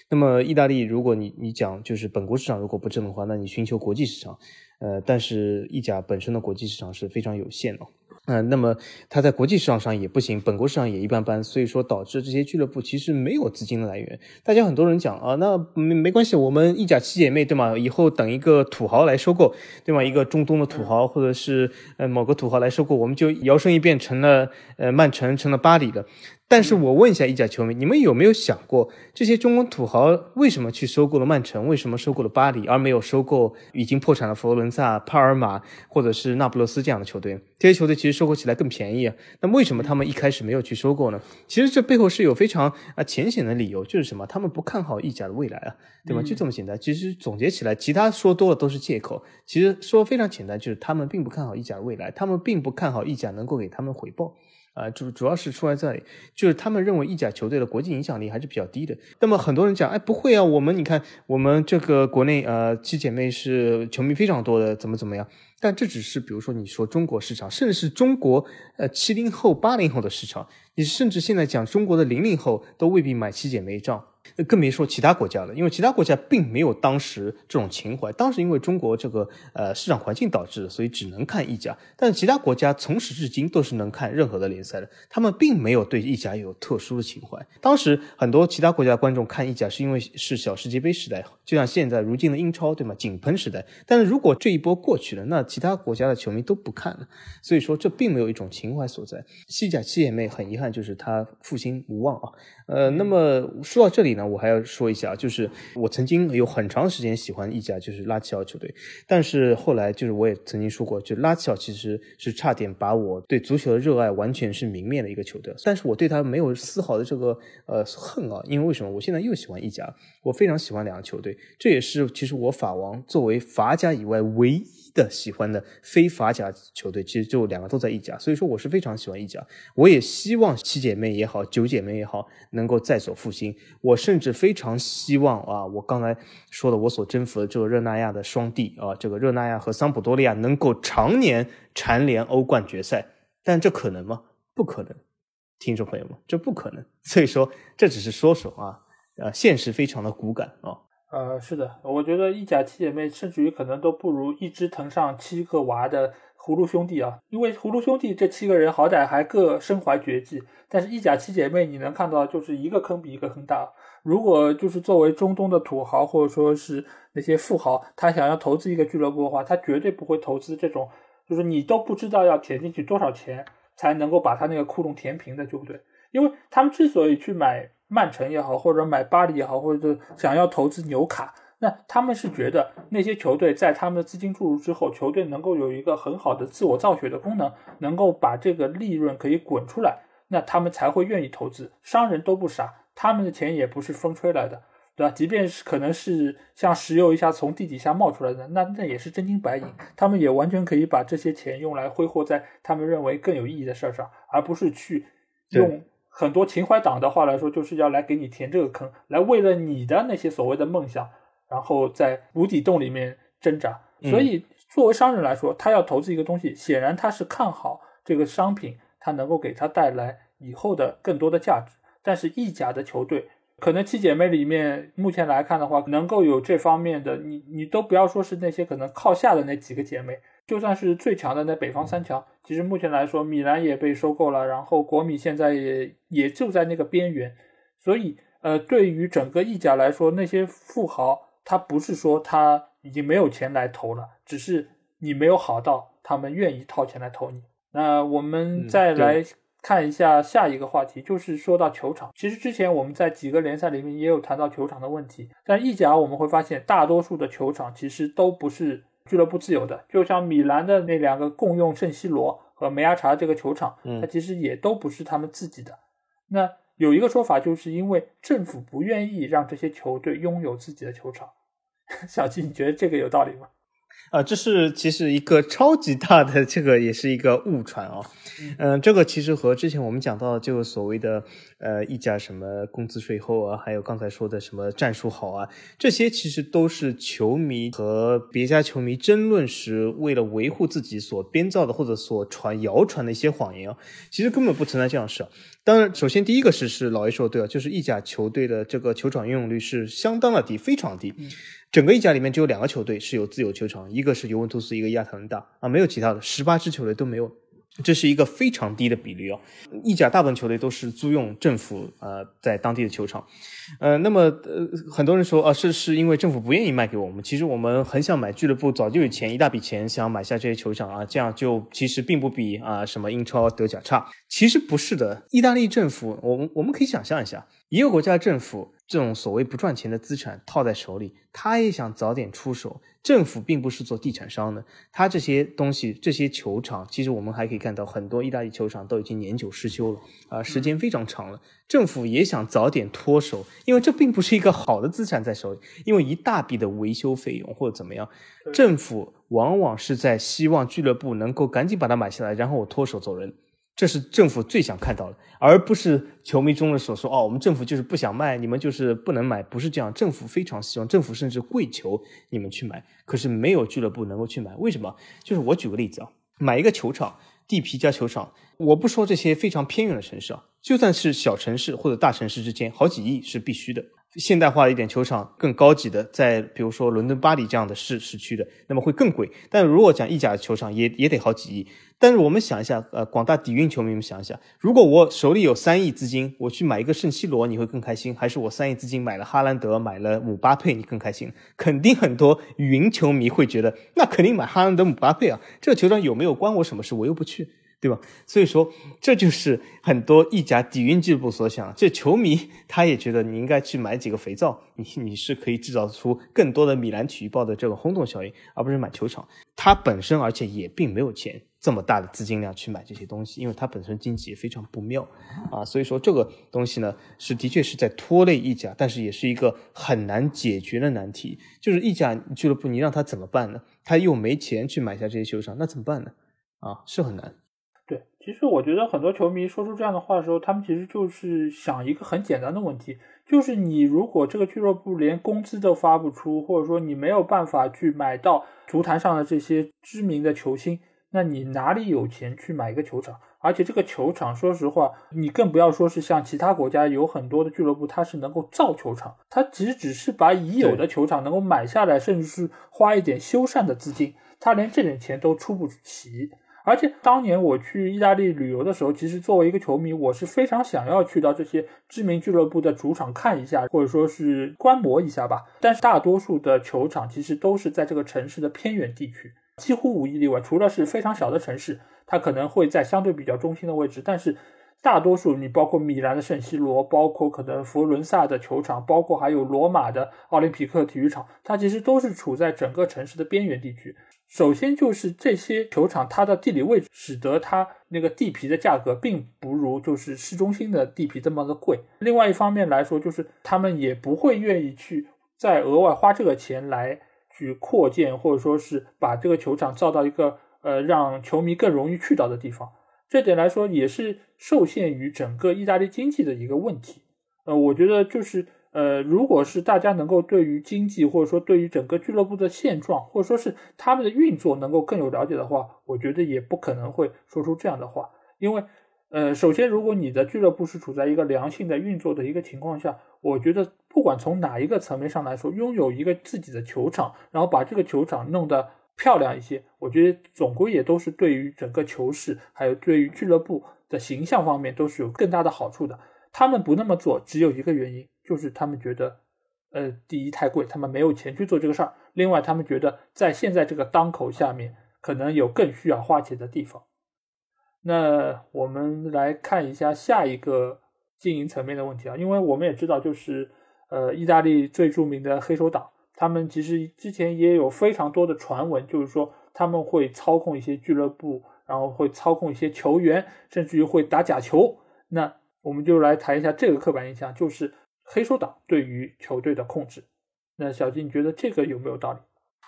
那么意大利，如果你你讲就是本国市场如果不振的话，那你寻求国际市场，呃，但是意甲本身的国际市场是非常有限的。嗯，那么它在国际市场上也不行，本国市场也一般般，所以说导致这些俱乐部其实没有资金的来源。大家很多人讲啊，那没没关系，我们意甲七姐妹对吗？以后等一个土豪来收购，对吗？一个中东的土豪或者是呃某个土豪来收购，我们就摇身一变成了呃曼城，成了巴黎的。但是我问一下意甲球迷，你们有没有想过，这些中国土豪为什么去收购了曼城，为什么收购了巴黎，而没有收购已经破产的佛罗伦萨、帕尔马或者是那不勒斯这样的球队？这些球队其实收购起来更便宜啊。那么为什么他们一开始没有去收购呢？其实这背后是有非常啊浅显的理由，就是什么？他们不看好意甲的未来啊，对吧？就这么简单。其实总结起来，其他说多了都是借口。其实说非常简单，就是他们并不看好意甲的未来，他们并不看好意甲能够给他们回报。啊，主主要是出在这里，就是他们认为意甲球队的国际影响力还是比较低的。那么很多人讲，哎，不会啊，我们你看，我们这个国内呃七姐妹是球迷非常多的，怎么怎么样？但这只是比如说你说中国市场，甚至是中国呃七零后、八零后的市场，你甚至现在讲中国的零零后都未必买七姐妹账。更别说其他国家了，因为其他国家并没有当时这种情怀。当时因为中国这个呃市场环境导致，所以只能看意甲。但是其他国家从始至今都是能看任何的联赛的，他们并没有对意甲有特殊的情怀。当时很多其他国家观众看意甲是因为是小世界杯时代，就像现在如今的英超，对吗？井喷时代。但是如果这一波过去了，那其他国家的球迷都不看了。所以说这并没有一种情怀所在。西甲七姐妹很遗憾，就是它复兴无望啊。呃，那么说到这里呢，我还要说一下，就是我曾经有很长时间喜欢意甲，就是拉齐奥球队，但是后来就是我也曾经说过，就拉齐奥其实是差点把我对足球的热爱完全是泯灭的一个球队，但是我对他没有丝毫的这个呃恨啊，因为为什么？我现在又喜欢意甲，我非常喜欢两个球队，这也是其实我法王作为法甲以外唯一的喜欢的非法甲球队，其实就两个都在意甲，所以说我是非常喜欢意甲，我也希望七姐妹也好，九姐妹也好。能够再走复兴，我甚至非常希望啊！我刚才说的，我所征服的这个热那亚的双帝啊，这个热那亚和桑普多利亚能够常年蝉联欧冠决赛，但这可能吗？不可能，听众朋友们，这不可能。所以说，这只是说说啊，呃，现实非常的骨感啊。呃，是的，我觉得意甲七姐妹甚至于可能都不如一只藤上七个娃的。葫芦兄弟啊，因为葫芦兄弟这七个人好歹还各身怀绝技，但是意甲七姐妹你能看到就是一个坑比一个坑大。如果就是作为中东的土豪或者说是那些富豪，他想要投资一个俱乐部的话，他绝对不会投资这种，就是你都不知道要填进去多少钱才能够把他那个窟窿填平的，对不对？因为他们之所以去买曼城也好，或者买巴黎也好，或者想要投资纽卡。那他们是觉得那些球队在他们的资金注入之后，球队能够有一个很好的自我造血的功能，能够把这个利润可以滚出来，那他们才会愿意投资。商人都不傻，他们的钱也不是风吹来的，对吧？即便是可能是像石油一下从地底下冒出来的，那那也是真金白银，他们也完全可以把这些钱用来挥霍在他们认为更有意义的事儿上，而不是去用很多情怀党的话来说，就是要来给你填这个坑，来为了你的那些所谓的梦想。然后在无底洞里面挣扎，所以作为商人来说，他要投资一个东西，显然他是看好这个商品，它能够给他带来以后的更多的价值。但是意甲的球队，可能七姐妹里面目前来看的话，能够有这方面的，你你都不要说是那些可能靠下的那几个姐妹，就算是最强的那北方三强，其实目前来说，米兰也被收购了，然后国米现在也也就在那个边缘，所以呃，对于整个意甲来说，那些富豪。他不是说他已经没有钱来投了，只是你没有好到他们愿意掏钱来投你。那我们再来看一下下一个话题，就是说到球场。其实之前我们在几个联赛里面也有谈到球场的问题，但意甲我们会发现，大多数的球场其实都不是俱乐部自有的。就像米兰的那两个共用圣西罗和梅阿查这个球场，它其实也都不是他们自己的。那有一个说法，就是因为政府不愿意让这些球队拥有自己的球场。小七，你觉得这个有道理吗？啊，这是其实一个超级大的，这个也是一个误传啊。嗯，这个其实和之前我们讲到的这个所谓的呃一家什么工资税后啊，还有刚才说的什么战术好啊，这些其实都是球迷和别家球迷争论时为了维护自己所编造的或者所传谣传的一些谎言啊。其实根本不存在这样事。当然，首先第一个是是老 A 说的对啊，就是意甲球队的这个球场运用率是相当的低，非常低。整个意甲里面只有两个球队是有自由球场，一个是尤文图斯，一个亚特兰大啊，没有其他的，十八支球队都没有。这是一个非常低的比例哦。意甲大部分球队都是租用政府呃在当地的球场，呃，那么呃很多人说啊是是因为政府不愿意卖给我们，其实我们很想买俱乐部，早就有钱一大笔钱想买下这些球场啊，这样就其实并不比啊什么英超、德甲差。其实不是的，意大利政府，我们我们可以想象一下，一个国家政府这种所谓不赚钱的资产套在手里，他也想早点出手。政府并不是做地产商的，他这些东西、这些球场，其实我们还可以看到很多意大利球场都已经年久失修了啊，时间非常长了。政府也想早点脱手，因为这并不是一个好的资产在手里，因为一大笔的维修费用或者怎么样，政府往往是在希望俱乐部能够赶紧把它买下来，然后我脱手走人。这是政府最想看到的，而不是球迷中的所说哦，我们政府就是不想卖，你们就是不能买，不是这样。政府非常希望，政府甚至跪求你们去买，可是没有俱乐部能够去买，为什么？就是我举个例子啊，买一个球场，地皮加球场，我不说这些非常偏远的城市啊，就算是小城市或者大城市之间，好几亿是必须的。现代化一点球场，更高级的，在比如说伦敦、巴黎这样的市市区的，那么会更贵。但如果讲意甲球场，也也得好几亿。但是我们想一下，呃，广大底蕴球迷们想一下，如果我手里有三亿资金，我去买一个圣西罗，你会更开心，还是我三亿资金买了哈兰德、买了姆巴佩，你更开心？肯定很多云球迷会觉得，那肯定买哈兰德、姆巴佩啊，这个球场有没有关我什么事？我又不去。对吧？所以说，这就是很多意甲底蕴俱乐部所想。这球迷他也觉得你应该去买几个肥皂，你 你是可以制造出更多的米兰体育报的这个轰动效应，而不是买球场。他本身而且也并没有钱这么大的资金量去买这些东西，因为他本身经济也非常不妙啊。所以说这个东西呢，是的确是在拖累意甲，但是也是一个很难解决的难题。就是意甲俱乐部，你让他怎么办呢？他又没钱去买下这些球场，那怎么办呢？啊，是很难。对，其实我觉得很多球迷说出这样的话的时候，他们其实就是想一个很简单的问题，就是你如果这个俱乐部连工资都发不出，或者说你没有办法去买到足坛上的这些知名的球星，那你哪里有钱去买一个球场？而且这个球场，说实话，你更不要说是像其他国家有很多的俱乐部，它是能够造球场，它其实只是把已有的球场能够买下来，甚至是花一点修缮的资金，它连这点钱都出不起。而且当年我去意大利旅游的时候，其实作为一个球迷，我是非常想要去到这些知名俱乐部的主场看一下，或者说是观摩一下吧。但是大多数的球场其实都是在这个城市的偏远地区，几乎无一例外，除了是非常小的城市，它可能会在相对比较中心的位置。但是大多数，你包括米兰的圣西罗，包括可能佛罗伦萨的球场，包括还有罗马的奥林匹克体育场，它其实都是处在整个城市的边缘地区。首先就是这些球场，它的地理位置使得它那个地皮的价格并不如就是市中心的地皮这么的贵。另外一方面来说，就是他们也不会愿意去再额外花这个钱来去扩建，或者说是把这个球场造到一个呃让球迷更容易去到的地方。这点来说也是受限于整个意大利经济的一个问题。呃，我觉得就是。呃，如果是大家能够对于经济或者说对于整个俱乐部的现状，或者说是他们的运作能够更有了解的话，我觉得也不可能会说出这样的话。因为，呃，首先，如果你的俱乐部是处在一个良性的运作的一个情况下，我觉得不管从哪一个层面上来说，拥有一个自己的球场，然后把这个球场弄得漂亮一些，我觉得总归也都是对于整个球市还有对于俱乐部的形象方面都是有更大的好处的。他们不那么做，只有一个原因。就是他们觉得，呃，第一太贵，他们没有钱去做这个事儿。另外，他们觉得在现在这个当口下面，可能有更需要花钱的地方。那我们来看一下下一个经营层面的问题啊，因为我们也知道，就是呃，意大利最著名的黑手党，他们其实之前也有非常多的传闻，就是说他们会操控一些俱乐部，然后会操控一些球员，甚至于会打假球。那我们就来谈一下这个刻板印象，就是。黑手党对于球队的控制，那小金，你觉得这个有没有道理？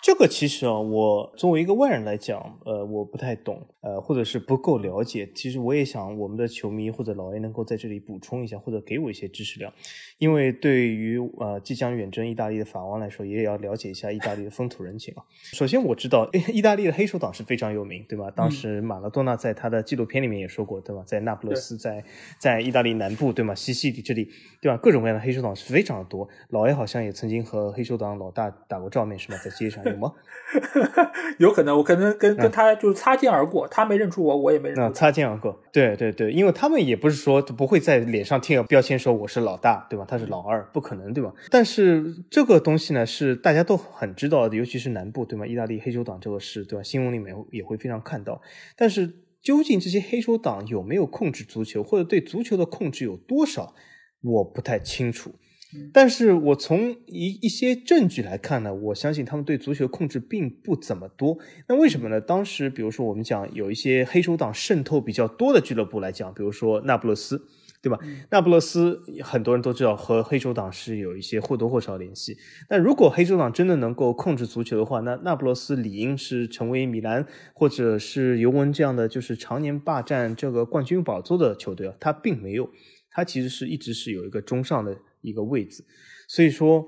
这个其实啊，我作为一个外人来讲，呃，我不太懂，呃，或者是不够了解。其实我也想我们的球迷或者老 A 能够在这里补充一下，或者给我一些知识量。因为对于呃即将远征意大利的法王来说，也要了解一下意大利的风土人情啊。首先我知道，意大利的黑手党是非常有名，对吧？当时马拉多纳在他的纪录片里面也说过，对吧？在那不勒斯，在在意大利南部，对吗？西西里这里，对吧？各种各样的黑手党是非常的多。老 A 好像也曾经和黑手党老大打过照面，是吗？在街上。有吗？有可能，我可能跟跟他就是擦肩而过，他没认出我，我也没认出。擦肩而过，对对对，因为他们也不是说不会在脸上贴个标签说我是老大，对吧？他是老二，不可能，对吧？但是这个东西呢，是大家都很知道的，尤其是南部，对吗？意大利黑手党这个事，对吧？新闻里面也会非常看到。但是究竟这些黑手党有没有控制足球，或者对足球的控制有多少，我不太清楚。但是我从一一些证据来看呢，我相信他们对足球控制并不怎么多。那为什么呢？当时比如说我们讲有一些黑手党渗透比较多的俱乐部来讲，比如说那不勒斯，对吧？那不勒斯很多人都知道和黑手党是有一些或多或少联系。那如果黑手党真的能够控制足球的话，那那不勒斯理应是成为米兰或者是尤文这样的就是常年霸占这个冠军宝座的球队啊，他并没有，他其实是一直是有一个中上的。一个位置，所以说，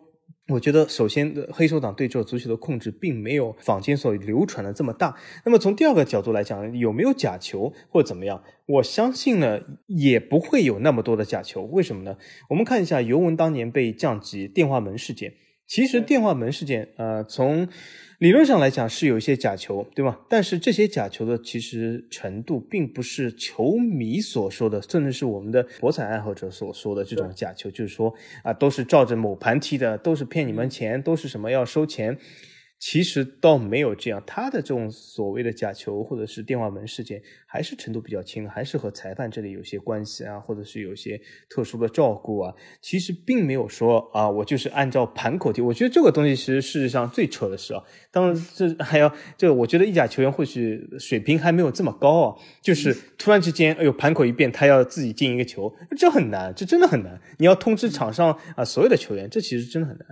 我觉得首先黑手党对这个足球的控制并没有坊间所流传的这么大。那么从第二个角度来讲，有没有假球或怎么样？我相信呢，也不会有那么多的假球。为什么呢？我们看一下尤文当年被降级电话门事件。其实电话门事件，呃，从理论上来讲是有一些假球，对吧？但是这些假球的其实程度并不是球迷所说的，甚至是我们的博彩爱好者所说的这种假球，就是说啊，都是照着某盘踢的，都是骗你们钱，都是什么要收钱。其实倒没有这样，他的这种所谓的假球或者是电话门事件，还是程度比较轻，还是和裁判这里有些关系啊，或者是有些特殊的照顾啊。其实并没有说啊，我就是按照盘口踢。我觉得这个东西其实事实上最扯的是啊，当然这还要这，我觉得意甲球员或许水平还没有这么高啊，就是突然之间，哎呦盘口一变，他要自己进一个球，这很难，这真的很难。你要通知场上啊所有的球员，这其实真的很难。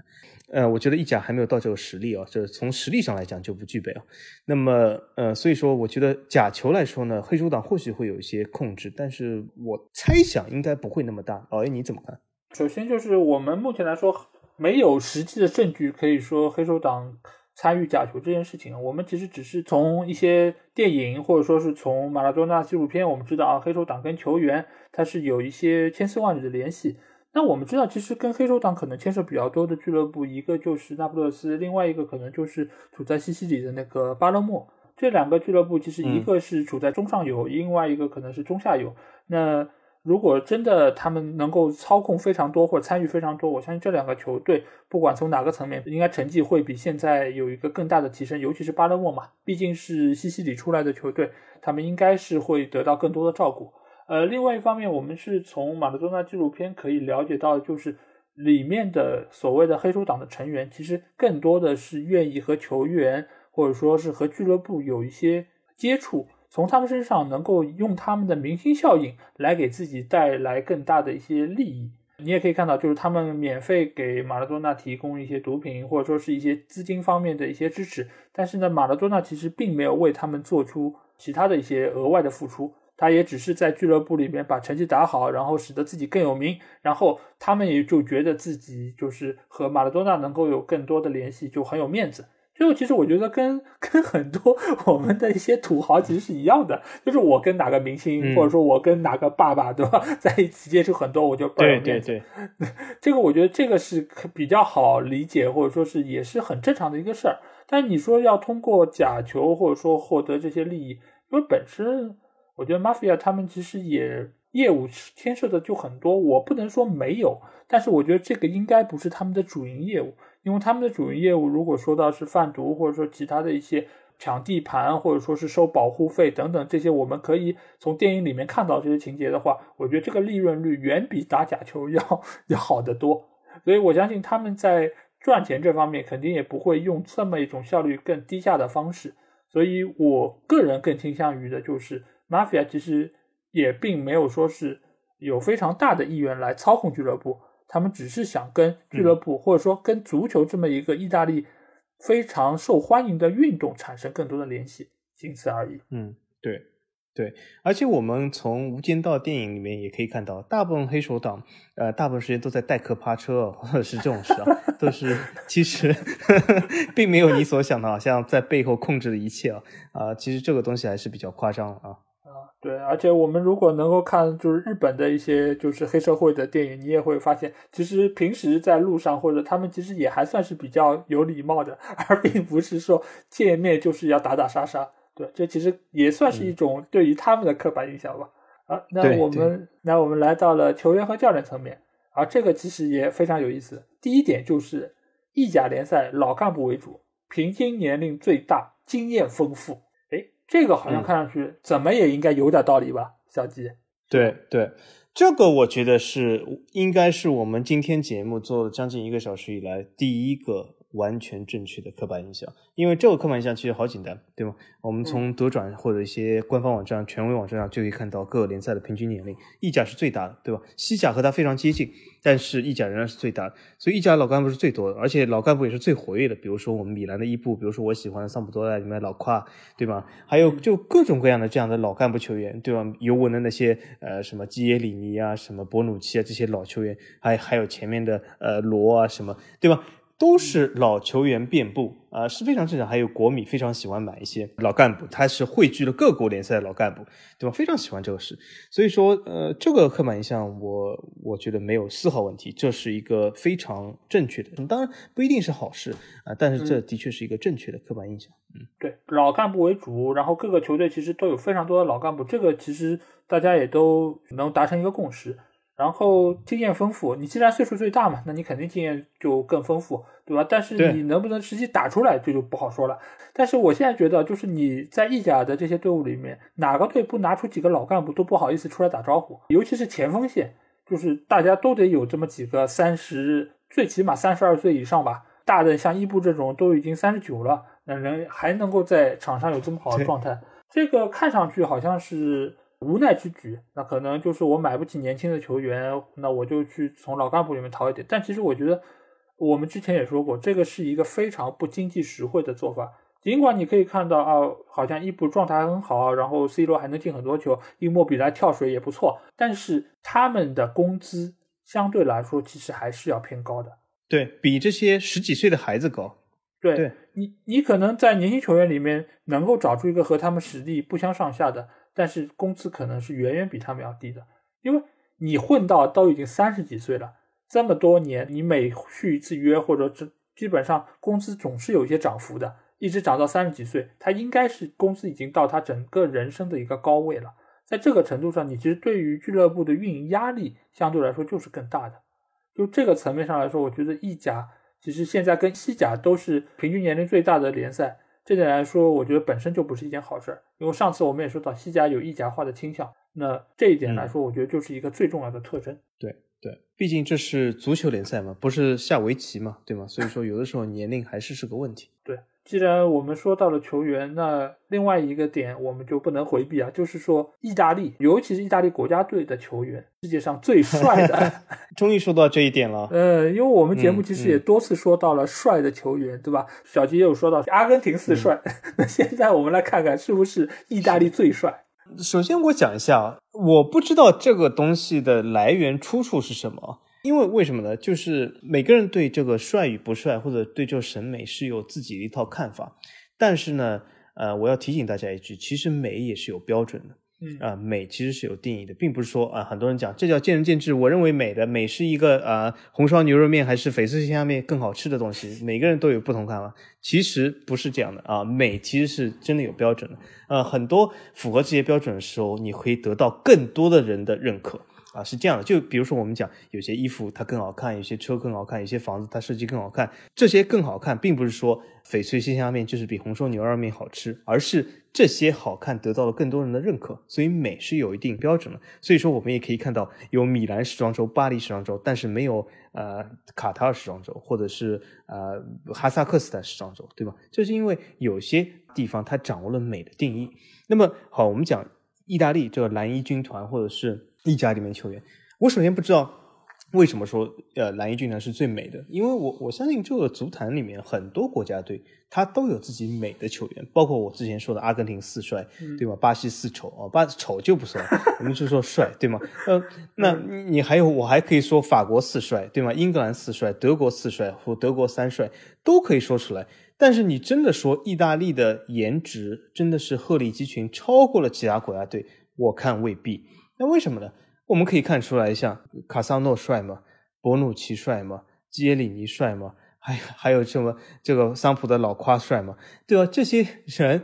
呃，我觉得意甲还没有到这个实力啊，这从实力上来讲就不具备啊。那么，呃，所以说，我觉得假球来说呢，黑手党或许会有一些控制，但是我猜想应该不会那么大。老 A 你怎么看？首先就是我们目前来说没有实际的证据可以说黑手党参与假球这件事情。我们其实只是从一些电影或者说是从马拉多纳纪录片，我们知道啊，黑手党跟球员他是有一些千丝万缕的联系。那我们知道，其实跟黑手党可能牵涉比较多的俱乐部，一个就是那不勒斯，另外一个可能就是处在西西里的那个巴勒莫。这两个俱乐部其实一个是处在中上游，另外一个可能是中下游。那如果真的他们能够操控非常多或者参与非常多，我相信这两个球队不管从哪个层面，应该成绩会比现在有一个更大的提升。尤其是巴勒莫嘛，毕竟是西西里出来的球队，他们应该是会得到更多的照顾。呃，另外一方面，我们是从马拉多纳纪录片可以了解到，就是里面的所谓的黑手党的成员，其实更多的是愿意和球员或者说是和俱乐部有一些接触，从他们身上能够用他们的明星效应来给自己带来更大的一些利益。你也可以看到，就是他们免费给马拉多纳提供一些毒品，或者说是一些资金方面的一些支持，但是呢，马拉多纳其实并没有为他们做出其他的一些额外的付出。他也只是在俱乐部里面把成绩打好，然后使得自己更有名，然后他们也就觉得自己就是和马拉多纳能够有更多的联系，就很有面子。最后，其实我觉得跟 跟很多我们的一些土豪其实是一样的，就是我跟哪个明星，或者说我跟哪个爸爸，对吧，在一起接触很多，我就倍有面子。这个我觉得这个是比较好理解，或者说是也是很正常的一个事儿。但你说要通过假球或者说获得这些利益，因为本身。我觉得 mafia 他们其实也业务牵涉的就很多，我不能说没有，但是我觉得这个应该不是他们的主营业务，因为他们的主营业务如果说到是贩毒，或者说其他的一些抢地盘，或者说是收保护费等等这些，我们可以从电影里面看到这些情节的话，我觉得这个利润率远比打假球要要好得多，所以我相信他们在赚钱这方面肯定也不会用这么一种效率更低下的方式，所以我个人更倾向于的就是。Mafia 其实也并没有说是有非常大的意愿来操控俱乐部，他们只是想跟俱乐部或者说跟足球这么一个意大利非常受欢迎的运动产生更多的联系，仅此而已。嗯，对，对，而且我们从《无间道》电影里面也可以看到，大部分黑手党，呃，大部分时间都在代客趴车，或者是这种事啊，都是 其实 并没有你所想的，好像在背后控制了一切啊，啊，其实这个东西还是比较夸张啊。对，而且我们如果能够看就是日本的一些就是黑社会的电影，你也会发现，其实平时在路上或者他们其实也还算是比较有礼貌的，而并不是说见面就是要打打杀杀。对，这其实也算是一种对于他们的刻板印象吧。啊，那我们那我们来到了球员和教练层面，啊这个其实也非常有意思。第一点就是意甲联赛老干部为主，平均年龄最大，经验丰富。这个好像看上去怎么也应该有点道理吧，小吉。对对，这个我觉得是应该是我们今天节目做了将近一个小时以来第一个完全正确的刻板印象。因为这个刻板印象其实好简单，对吗？我们从德转或者一些官方网站、权威网站上就可以看到各个联赛的平均年龄。意甲是最大的，对吧？西甲和它非常接近，但是意甲仍然是最大的。所以意甲老干部是最多的，而且老干部也是最活跃的。比如说我们米兰的伊布，比如说我喜欢的桑普多拉里面老夸，对吧？还有就各种各样的这样的老干部球员，对吧？尤文的那些呃什么基耶里尼啊、什么博努奇啊这些老球员，还还有前面的呃罗啊什么，对吧？都是老球员遍布啊，是非常正常。还有国米非常喜欢买一些老干部，他是汇聚了各国联赛的老干部，对吧？非常喜欢这个事，所以说，呃，这个刻板印象，我我觉得没有丝毫问题，这是一个非常正确的。当然不一定是好事啊，但是这的确是一个正确的刻板印象。嗯，对，老干部为主，然后各个球队其实都有非常多的老干部，这个其实大家也都能达成一个共识。然后经验丰富，你既然岁数最大嘛，那你肯定经验就更丰富，对吧？但是你能不能实际打出来，这就不好说了。但是我现在觉得，就是你在意甲的这些队伍里面，哪个队不拿出几个老干部，都不好意思出来打招呼。尤其是前锋线，就是大家都得有这么几个三十，最起码三十二岁以上吧。大的像伊布这种都已经三十九了，那人还能够在场上有这么好的状态，这个看上去好像是。无奈之举，那可能就是我买不起年轻的球员，那我就去从老干部里面淘一点。但其实我觉得，我们之前也说过，这个是一个非常不经济实惠的做法。尽管你可以看到啊，好像伊布状态很好，然后 C 罗还能进很多球，伊莫比莱跳水也不错，但是他们的工资相对来说其实还是要偏高的，对比这些十几岁的孩子高。对你，你可能在年轻球员里面能够找出一个和他们实力不相上下的。但是工资可能是远远比他们要低的，因为你混到都已经三十几岁了，这么多年，你每续一次约或者这基本上工资总是有一些涨幅的，一直涨到三十几岁，他应该是工资已经到他整个人生的一个高位了。在这个程度上，你其实对于俱乐部的运营压力相对来说就是更大的。就这个层面上来说，我觉得意甲其实现在跟西甲都是平均年龄最大的联赛。这点来说，我觉得本身就不是一件好事儿，因为上次我们也说到西甲有意甲化的倾向，那这一点来说，我觉得就是一个最重要的特征。对对，毕竟这是足球联赛嘛，不是下围棋嘛，对吗？所以说有的时候年龄还是是个问题。对。既然我们说到了球员，那另外一个点我们就不能回避啊，就是说意大利，尤其是意大利国家队的球员，世界上最帅的，终于说到这一点了。呃，因为我们节目其实也多次说到了帅的球员，对吧？小吉也有说到阿根廷四帅，那现在我们来看看是不是意大利最帅。首先我讲一下，我不知道这个东西的来源出处是什么。因为为什么呢？就是每个人对这个帅与不帅，或者对这个审美是有自己的一套看法。但是呢，呃，我要提醒大家一句，其实美也是有标准的。嗯啊，美其实是有定义的，并不是说啊，很多人讲这叫见仁见智。我认为美的美是一个啊，红烧牛肉面还是翡翠鲜虾面更好吃的东西，每个人都有不同看法。其实不是这样的啊，美其实是真的有标准的。呃，很多符合这些标准的时候，你可以得到更多的人的认可。啊，是这样的，就比如说我们讲，有些衣服它更好看，有些车更好看，有些房子它设计更好看。这些更好看，并不是说翡翠鲜虾面就是比红烧牛肉面好吃，而是这些好看得到了更多人的认可。所以美是有一定标准的。所以说我们也可以看到，有米兰时装周、巴黎时装周，但是没有呃卡塔尔时装周，或者是呃哈萨克斯坦时装周，对吧？这是因为有些地方它掌握了美的定义。那么好，我们讲意大利这个蓝衣军团，或者是。意甲里面球员，我首先不知道为什么说呃蓝衣军团是最美的，因为我我相信这个足坛里面很多国家队他都有自己美的球员，包括我之前说的阿根廷四帅，对吗？巴西四丑哦，巴丑就不算，我们就说帅，对吗？呃，那你还有我还可以说法国四帅，对吗？英格兰四帅、德国四帅或德国三帅都可以说出来，但是你真的说意大利的颜值真的是鹤立鸡群，超过了其他国家队。我看未必。那为什么呢？我们可以看出来，像卡萨诺帅吗？博努奇帅吗？基耶里尼帅吗？还还有什么这个桑普的老夸帅吗？对吧？这些人。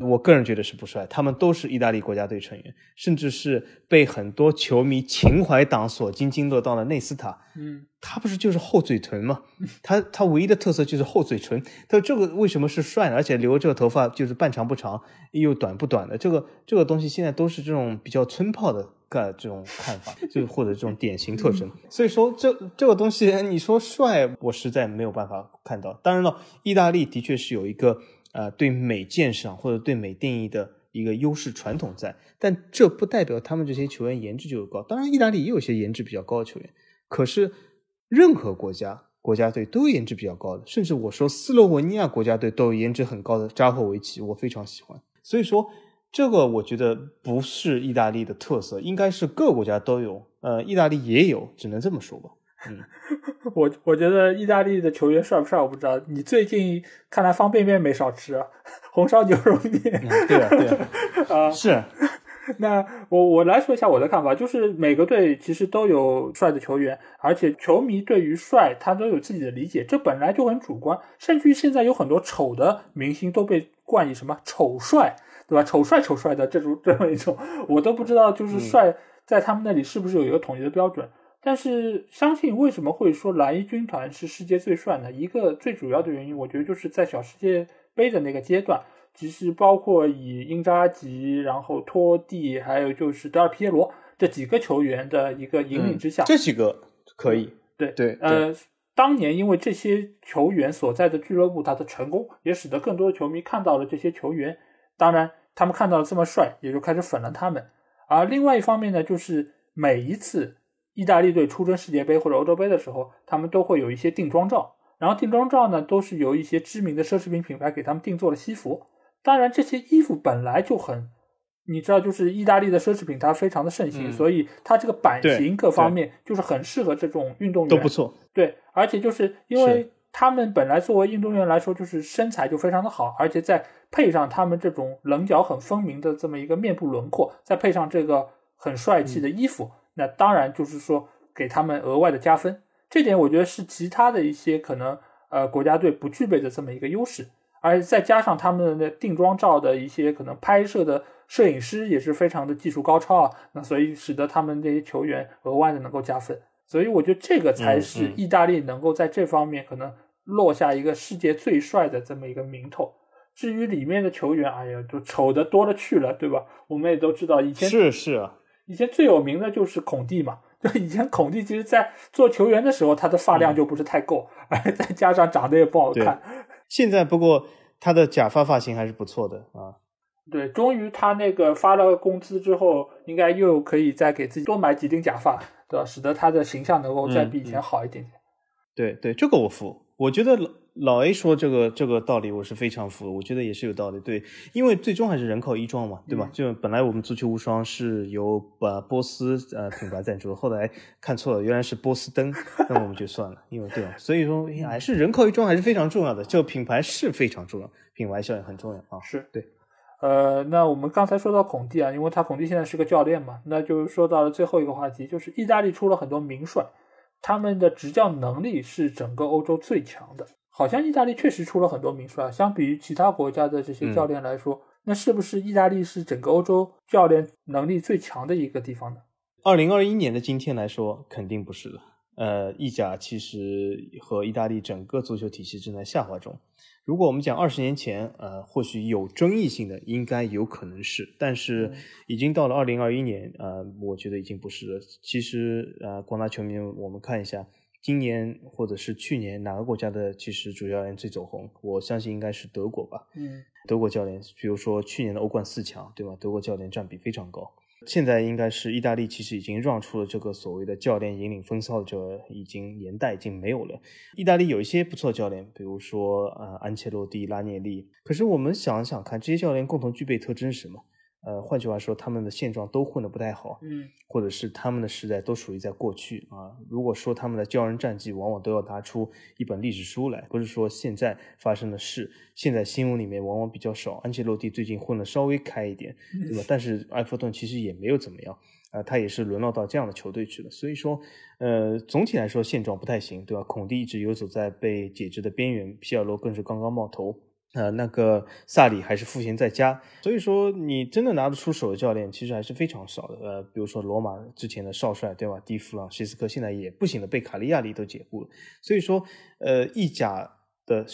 我个人觉得是不帅，他们都是意大利国家队成员，甚至是被很多球迷情怀党所津津乐道的内斯塔。嗯，他不是就是厚嘴唇吗？他他唯一的特色就是厚嘴唇。他这个为什么是帅呢？而且留这个头发就是半长不长又短不短的，这个这个东西现在都是这种比较村炮的个这种看法，就或者这种典型特征。所以说这这个东西你说帅，我实在没有办法看到。当然了，意大利的确是有一个。呃，对美鉴赏或者对美定义的一个优势传统在，但这不代表他们这些球员颜值就高。当然，意大利也有些颜值比较高的球员，可是任何国家国家队都有颜值比较高的，甚至我说斯洛文尼亚国家队都有颜值很高的扎霍维奇，我非常喜欢。所以说，这个我觉得不是意大利的特色，应该是各国家都有。呃，意大利也有，只能这么说吧。嗯，我我觉得意大利的球员帅不帅我不知道。你最近看来方便面没少吃，红烧牛肉面。对啊，对啊，是。那我我来说一下我的看法，就是每个队其实都有帅的球员，而且球迷对于帅他都有自己的理解，这本来就很主观。甚至于现在有很多丑的明星都被冠以什么丑帅，对吧？丑帅丑帅的这种这么一种，我都不知道就是帅在他们那里是不是有一个统一的标准。但是，相信为什么会说蓝衣军团是世界最帅呢？一个最主要的原因，我觉得就是在小世界杯的那个阶段，其实包括以英扎吉、然后托蒂，还有就是德尔皮耶罗这几个球员的一个引领之下，这几个可以，对对，呃，当年因为这些球员所在的俱乐部，他的成功也使得更多的球迷看到了这些球员，当然他们看到了这么帅，也就开始粉了他们。而另外一方面呢，就是每一次。意大利队出征世界杯或者欧洲杯的时候，他们都会有一些定妆照，然后定妆照呢，都是由一些知名的奢侈品品牌给他们定做了西服。当然，这些衣服本来就很，你知道，就是意大利的奢侈品它非常的盛行，所以它这个版型各方面就是很适合这种运动员，都不错。对，而且就是因为他们本来作为运动员来说，就是身材就非常的好，而且再配上他们这种棱角很分明的这么一个面部轮廓，再配上这个很帅气的衣服。那当然就是说给他们额外的加分，这点我觉得是其他的一些可能呃国家队不具备的这么一个优势，而再加上他们的定妆照的一些可能拍摄的摄影师也是非常的技术高超啊，那所以使得他们这些球员额外的能够加分，所以我觉得这个才是意大利能够在这方面可能落下一个世界最帅的这么一个名头。至于里面的球员，哎呀，就丑的多了去了，对吧？我们也都知道以前是是啊。以前最有名的就是孔蒂嘛，就以前孔蒂其实，在做球员的时候，他的发量就不是太够，而再加上长得也不好看。现在不过他的假发发型还是不错的啊。对，终于他那个发了工资之后，应该又可以再给自己多买几顶假发，对吧？使得他的形象能够再比以前好一点点。对对，这个我服，我觉得。老 A 说这个这个道理我是非常服，我觉得也是有道理。对，因为最终还是人靠衣装嘛，对吧？就本来我们足球无双是由把波斯呃品牌赞助，后来看错了，原来是波司登，那我们就算了，因为对吧？所以说还是人靠衣装还是非常重要的，这个品牌是非常重要，品牌效应很重要啊。是对，呃，那我们刚才说到孔蒂啊，因为他孔蒂现在是个教练嘛，那就说到了最后一个话题，就是意大利出了很多名帅，他们的执教能力是整个欧洲最强的。好像意大利确实出了很多名帅，相比于其他国家的这些教练来说，那是不是意大利是整个欧洲教练能力最强的一个地方呢？二零二一年的今天来说，肯定不是的。呃，意甲其实和意大利整个足球体系正在下滑中。如果我们讲二十年前，呃，或许有争议性的，应该有可能是，但是已经到了二零二一年，呃，我觉得已经不是了。其实，呃，广大球迷，我们看一下。今年或者是去年哪个国家的其实主教练最走红？我相信应该是德国吧。嗯，德国教练，比如说去年的欧冠四强，对吧？德国教练占比非常高。现在应该是意大利，其实已经让出了这个所谓的教练引领风骚的这个已经年代已经没有了。意大利有一些不错教练，比如说呃安切洛蒂、拉涅利。可是我们想想看，这些教练共同具备特征是什么？呃，换句话说，他们的现状都混得不太好，嗯，或者是他们的时代都属于在过去啊。如果说他们的骄人战绩，往往都要拿出一本历史书来，不是说现在发生的事，现在新闻里面往往比较少。安切洛蒂最近混得稍微开一点，对吧？但是埃弗顿其实也没有怎么样啊，他也是沦落到这样的球队去了。所以说，呃，总体来说现状不太行，对吧？孔蒂一直游走在被解职的边缘，皮尔洛更是刚刚冒头。呃，那个萨里还是赋闲在家，所以说你真的拿得出手的教练其实还是非常少的。呃，比如说罗马之前的少帅，对吧？蒂弗朗、西斯科现在也不行了，被卡利亚里都解雇了。所以说，呃，意甲的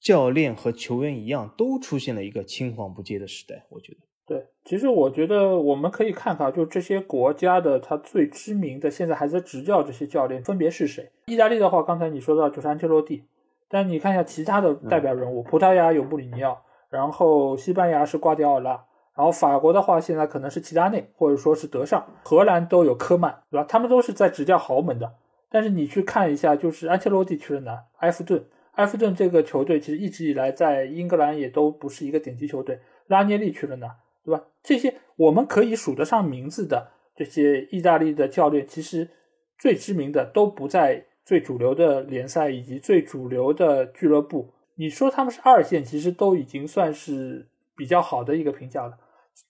教练和球员一样，都出现了一个青黄不接的时代。我觉得，对，其实我觉得我们可以看看，就这些国家的他最知名的，现在还在执教这些教练分别是谁？意大利的话，刚才你说到就是安切洛蒂。但你看一下其他的代表人物，葡萄牙有穆里尼奥，然后西班牙是瓜迪奥拉，然后法国的话现在可能是齐达内或者说是德尚，荷兰都有科曼，对吧？他们都是在执教豪门的。但是你去看一下，就是安切洛蒂去了哪？埃弗顿，埃弗顿这个球队其实一直以来在英格兰也都不是一个顶级球队。拉涅利去了哪？对吧？这些我们可以数得上名字的这些意大利的教练，其实最知名的都不在。最主流的联赛以及最主流的俱乐部，你说他们是二线，其实都已经算是比较好的一个评价了。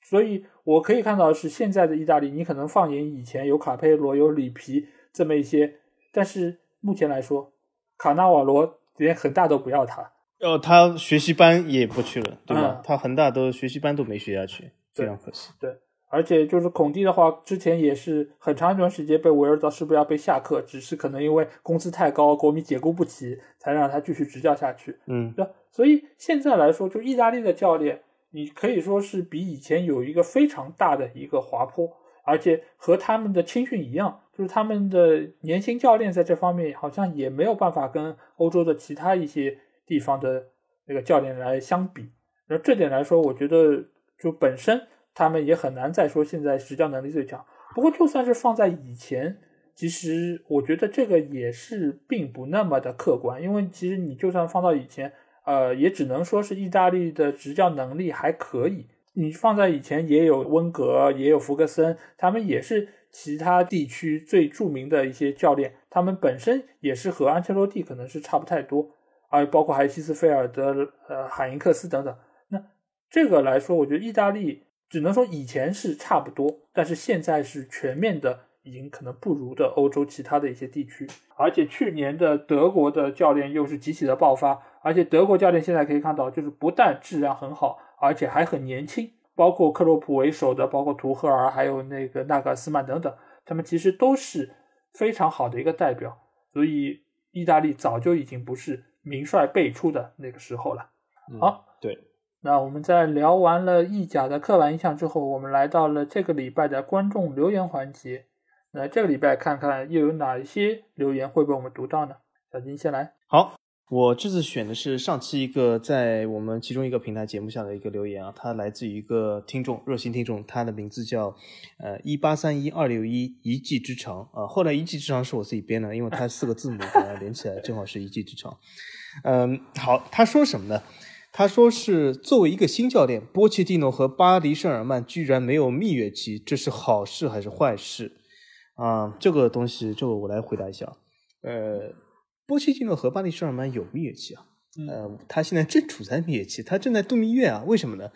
所以我可以看到是现在的意大利，你可能放眼以前有卡佩罗、有里皮这么一些，但是目前来说，卡纳瓦罗连恒大都不要他，哦，他学习班也不去了，对吧？他恒大都学习班都没学下去，非常可惜。对。而且就是孔蒂的话，之前也是很长一段时间被围绕到是不是要被下课，只是可能因为工资太高，国米解雇不起，才让他继续执教下去。嗯，对。所以现在来说，就意大利的教练，你可以说是比以前有一个非常大的一个滑坡，而且和他们的青训一样，就是他们的年轻教练在这方面好像也没有办法跟欧洲的其他一些地方的那个教练来相比。那这点来说，我觉得就本身。他们也很难再说现在执教能力最强。不过，就算是放在以前，其实我觉得这个也是并不那么的客观。因为其实你就算放到以前，呃，也只能说是意大利的执教能力还可以。你放在以前，也有温格，也有福格森，他们也是其他地区最著名的一些教练。他们本身也是和安切洛蒂可能是差不太多，而包括还有希斯菲尔德、呃海因克斯等等。那这个来说，我觉得意大利。只能说以前是差不多，但是现在是全面的，已经可能不如的欧洲其他的一些地区。而且去年的德国的教练又是集体的爆发，而且德国教练现在可以看到，就是不但质量很好，而且还很年轻。包括克洛普为首的，包括图赫尔，还有那个纳格斯曼等等，他们其实都是非常好的一个代表。所以意大利早就已经不是名帅辈出的那个时候了。好，对。那我们在聊完了意甲的刻板印象之后，我们来到了这个礼拜的观众留言环节。那这个礼拜看看又有哪一些留言会被我们读到呢？小金先来。好，我这次选的是上期一个在我们其中一个平台节目下的一个留言啊，它来自于一个听众，热心听众，他的名字叫呃一八三一二六一一技之长啊。后来一技之长是我自己编的，因为它四个字母 把它连起来正好是一技之长。嗯，好，他说什么呢？他说：“是作为一个新教练，波切蒂诺和巴黎圣日耳曼居然没有蜜月期，这是好事还是坏事？”啊，这个东西，这个我来回答一下。呃，波切蒂诺和巴黎圣日耳曼有蜜月期啊，呃，他现在正处在蜜月期，他正在度蜜月啊，为什么呢？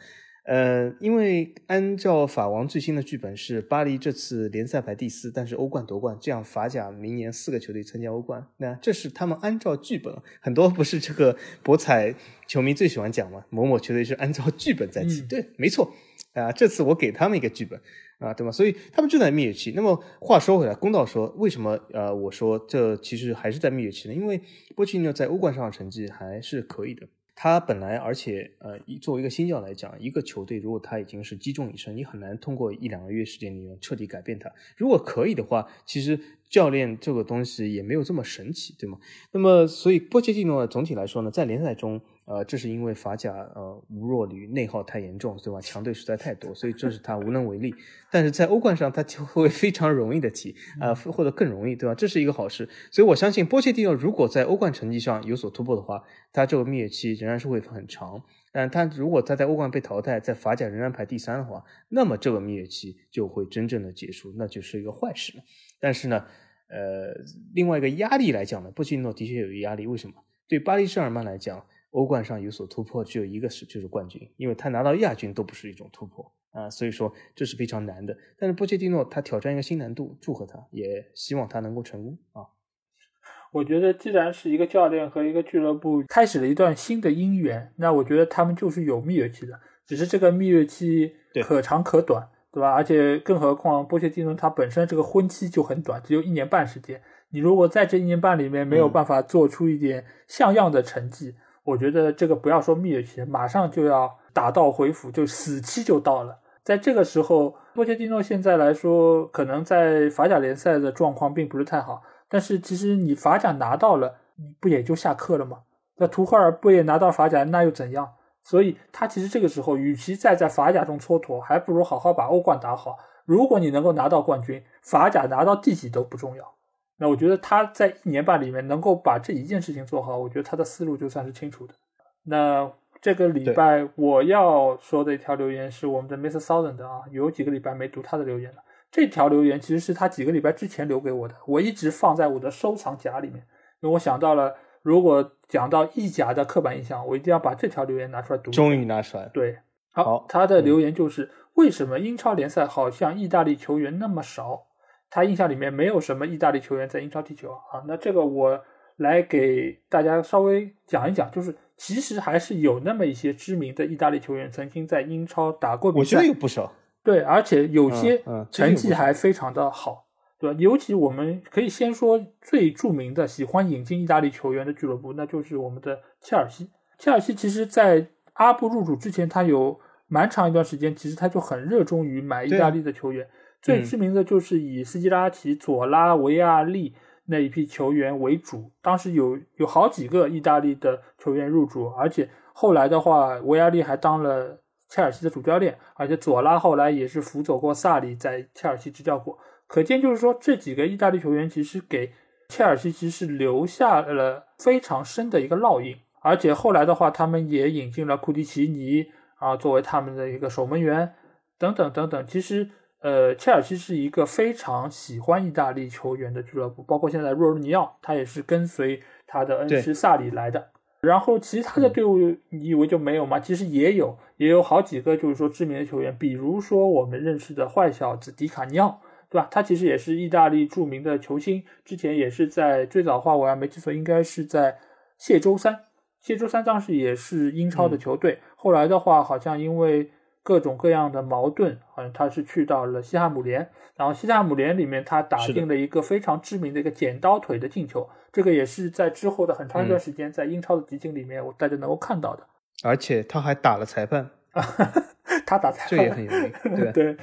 呃，因为按照法王最新的剧本是巴黎这次联赛排第四，但是欧冠夺冠，这样法甲明年四个球队参加欧冠，那这是他们按照剧本，很多不是这个博彩球迷最喜欢讲嘛，某某球队是按照剧本在踢，对，没错，啊，这次我给他们一个剧本啊，对吧？所以他们就在蜜月期。那么话说回来，公道说，为什么呃我说这其实还是在蜜月期呢？因为波切蒂诺在欧冠上的成绩还是可以的。他本来，而且，呃，作为一个新教来讲，一个球队如果他已经是击中已深，你很难通过一两个月时间里面彻底改变他。如果可以的话，其实教练这个东西也没有这么神奇，对吗？那么，所以波切蒂诺总体来说呢，在联赛中呃，这是因为法甲呃无弱旅内耗太严重，对吧？强队实在太多，所以这是他无能为力。但是在欧冠上，他就会非常容易的踢，啊，或者更容易，对吧？这是一个好事。所以我相信波切蒂诺如果在欧冠成绩上有所突破的话，他这个蜜月期仍然是会很长。但他如果他在欧冠被淘汰，在法甲仍然排第三的话，那么这个蜜月期就会真正的结束，那就是一个坏事了。但是呢，呃，另外一个压力来讲呢，波切蒂诺的确有压力。为什么？对巴黎圣日耳曼来讲。欧冠上有所突破，只有一个是就是冠军，因为他拿到亚军都不是一种突破啊，所以说这是非常难的。但是波切蒂诺他挑战一个新难度，祝贺他，也希望他能够成功啊。我觉得既然是一个教练和一个俱乐部开始了一段新的姻缘，那我觉得他们就是有蜜月期的，只是这个蜜月期可长可短，对吧？而且更何况波切蒂诺他本身这个婚期就很短，只有一年半时间，你如果在这一年半里面没有办法做出一点像样的成绩。我觉得这个不要说蜜月期，马上就要打道回府，就死期就到了。在这个时候，波切蒂诺现在来说，可能在法甲联赛的状况并不是太好。但是其实你法甲拿到了，你不也就下课了吗？那图赫尔不也拿到法甲，那又怎样？所以他其实这个时候，与其再在法甲中蹉跎，还不如好好把欧冠打好。如果你能够拿到冠军，法甲拿到第几都不重要。那我觉得他在一年半里面能够把这一件事情做好，我觉得他的思路就算是清楚的。那这个礼拜我要说的一条留言是我们的 Mr. Thousand 啊，有几个礼拜没读他的留言了。这条留言其实是他几个礼拜之前留给我的，我一直放在我的收藏夹里面，因为我想到了如果讲到意甲的刻板印象，我一定要把这条留言拿出来读。终于拿出来。对，好，他的留言就是为什么英超联赛好像意大利球员那么少？他印象里面没有什么意大利球员在英超踢球啊，那这个我来给大家稍微讲一讲，就是其实还是有那么一些知名的意大利球员曾经在英超打过比赛，我觉得有不少，对，而且有些成绩还非常的好，对吧？尤其我们可以先说最著名的喜欢引进意大利球员的俱乐部，那就是我们的切尔西。切尔西其实，在阿布入主之前，他有蛮长一段时间，其实他就很热衷于买意大利的球员。最知名的就是以斯基拉奇、佐拉、维亚利那一批球员为主，当时有有好几个意大利的球员入主，而且后来的话，维亚利还当了切尔西的主教练，而且佐拉后来也是辅佐过萨里在切尔西执教过，可见就是说这几个意大利球员其实给切尔西其实是留下了非常深的一个烙印，而且后来的话，他们也引进了库蒂奇尼啊作为他们的一个守门员，等等等等，其实。呃，切尔西是一个非常喜欢意大利球员的俱乐部，包括现在若尔尼奥，他也是跟随他的恩师萨里来的。然后其他的队伍，你以为就没有吗？其实也有，也有好几个就是说知名的球员，比如说我们认识的坏小子迪卡尼奥，对吧？他其实也是意大利著名的球星，之前也是在最早的话，我还没记错，应该是在谢周三，谢周三当时也是英超的球队，后来的话好像因为。各种各样的矛盾，好像他是去到了西汉姆联，然后西汉姆联里面他打进了一个非常知名的一个剪刀腿的进球，这个也是在之后的很长一段时间在英超的集锦里面，我大家能够看到的。而且他还打了裁判，他打裁判这也很有名。对对，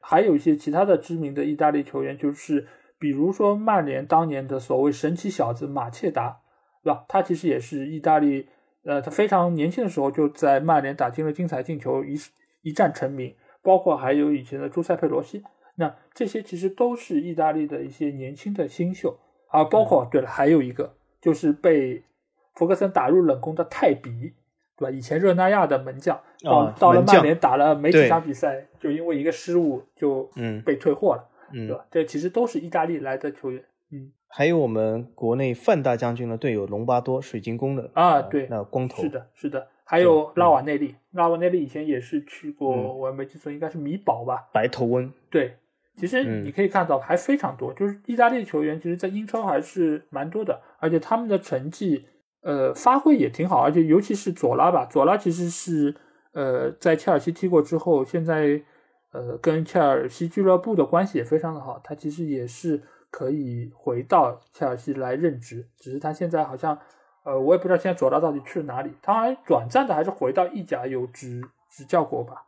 还有一些其他的知名的意大利球员，就是比如说曼联当年的所谓神奇小子马切达，对吧？他其实也是意大利，呃，他非常年轻的时候就在曼联打进了精彩进球，一一战成名，包括还有以前的朱塞佩罗西，那这些其实都是意大利的一些年轻的新秀啊。包括对了，还有一个就是被弗格森打入冷宫的泰比，对吧？以前热那亚的门将，到到了曼联打了没几场比赛，就因为一个失误就被退货了，嗯对吧？这其实都是意大利来的球员。嗯，还有我们国内范大将军的队友隆巴多，水晶宫的啊，对，那光头，是的，是的。还有拉瓦内利，拉瓦内利以前也是去过，我没记错，应该是米堡吧？白头翁。对，其实你可以看到还非常多，就是意大利球员，其实，在英超还是蛮多的，而且他们的成绩，呃，发挥也挺好，而且尤其是佐拉吧，佐拉其实是，呃，在切尔西踢过之后，现在，呃，跟切尔西俱乐部的关系也非常的好，他其实也是可以回到切尔西来任职，只是他现在好像。呃，我也不知道现在佐拉到底去了哪里，他好像短暂的还是回到意甲有执执教过吧？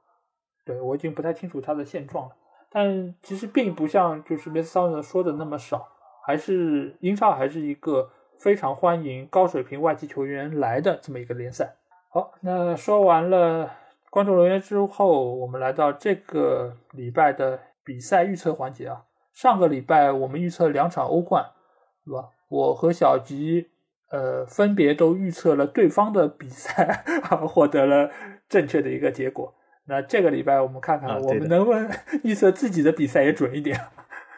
对我已经不太清楚他的现状了。但其实并不像就是梅斯桑人说的那么少，还是英超还是一个非常欢迎高水平外籍球员来的这么一个联赛。好，那说完了观众留言之后，我们来到这个礼拜的比赛预测环节啊。上个礼拜我们预测两场欧冠，是吧？我和小吉呃分别都预测了对方的比赛，获得了正确的一个结果。那这个礼拜我们看看我们能不能 预测自己的比赛也准一点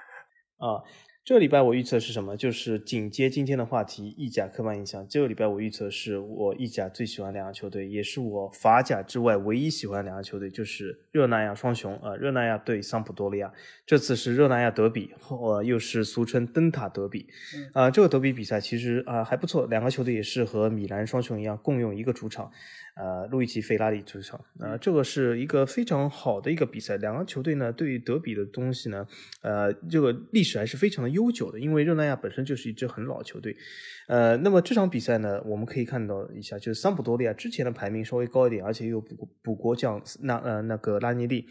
啊。这个礼拜我预测是什么？就是紧接今天的话题，意甲刻板印象。这个礼拜我预测是我意甲最喜欢两个球队，也是我法甲之外唯一喜欢两个球队，就是热那亚双雄啊，热那亚对桑普多利亚。这次是热那亚德比，呃，又是俗称灯塔德比。啊，这个德比比赛其实啊还不错，两个球队也是和米兰双雄一样，共用一个主场。呃，路易吉·费拉里主场，呃，这个是一个非常好的一个比赛。两个球队呢，对于德比的东西呢，呃，这个历史还是非常的悠久的。因为热那亚本身就是一支很老球队，呃，那么这场比赛呢，我们可以看到一下，就是桑普多利亚之前的排名稍微高一点，而且又补补国将那呃那个拉尼利。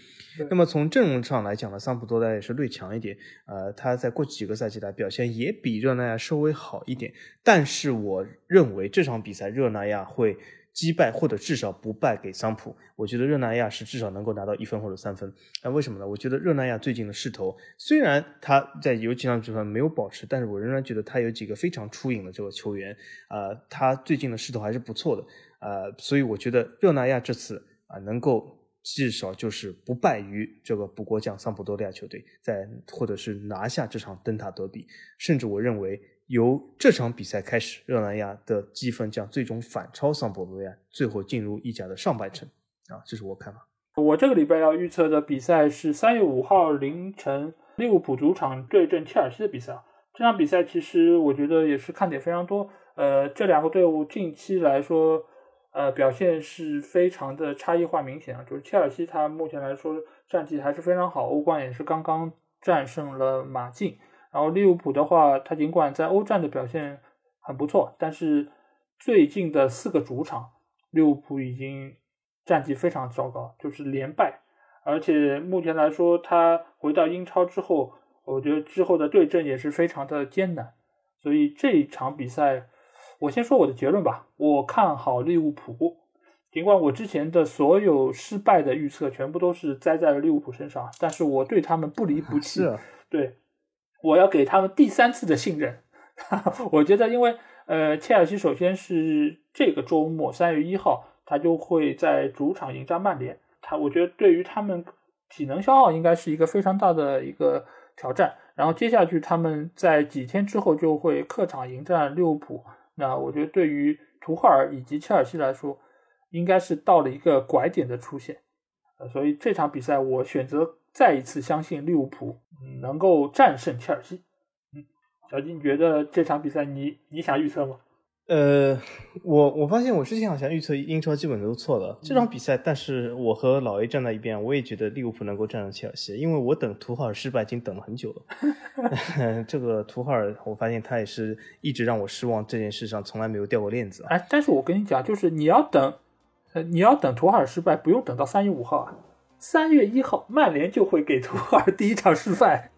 那么从阵容上来讲呢，桑普多利亚也是略强一点。呃，他在过几个赛季来表现也比热那亚稍微好一点。但是我认为这场比赛热那亚会。击败或者至少不败给桑普，我觉得热那亚是至少能够拿到一分或者三分。那为什么呢？我觉得热那亚最近的势头，虽然他在有几场比赛没有保持，但是我仍然觉得他有几个非常出影的这个球员，啊，他最近的势头还是不错的，啊，所以我觉得热那亚这次啊能够至少就是不败于这个补国将桑普多利亚球队，在或者是拿下这场灯塔德比，甚至我认为。由这场比赛开始，热那亚的积分将最终反超桑普多利亚，最后进入意甲的上半程。啊，这是我看法。我这个礼拜要预测的比赛是三月五号凌晨利物浦主场对阵切尔西的比赛。这场比赛其实我觉得也是看点非常多。呃，这两个队伍近期来说，呃，表现是非常的差异化明显啊。就是切尔西，它目前来说战绩还是非常好，欧冠也是刚刚战胜了马竞。然后利物浦的话，他尽管在欧战的表现很不错，但是最近的四个主场，利物浦已经战绩非常糟糕，就是连败。而且目前来说，他回到英超之后，我觉得之后的对阵也是非常的艰难。所以这一场比赛，我先说我的结论吧，我看好利物浦。尽管我之前的所有失败的预测全部都是栽在了利物浦身上，但是我对他们不离不弃。对。我要给他们第三次的信任，我觉得，因为呃，切尔西首先是这个周末三月一号，他就会在主场迎战曼联，他我觉得对于他们体能消耗应该是一个非常大的一个挑战。然后接下去他们在几天之后就会客场迎战利物浦，那我觉得对于图赫尔以及切尔西来说，应该是到了一个拐点的出现，呃，所以这场比赛我选择再一次相信利物浦。能够战胜切尔西，嗯，小金，你觉得这场比赛你你想预测吗？呃，我我发现我之前好像预测英超基本都错了。这场比赛，但是我和老 A 站在一边，我也觉得利物浦能够战胜切尔西，因为我等图赫尔失败已经等了很久了。这个图赫尔，我发现他也是一直让我失望，这件事上从来没有掉过链子。哎，但是我跟你讲，就是你要等，呃，你要等图赫尔失败，不用等到三月五号啊。三月一号，曼联就会给图赫尔第一场示范。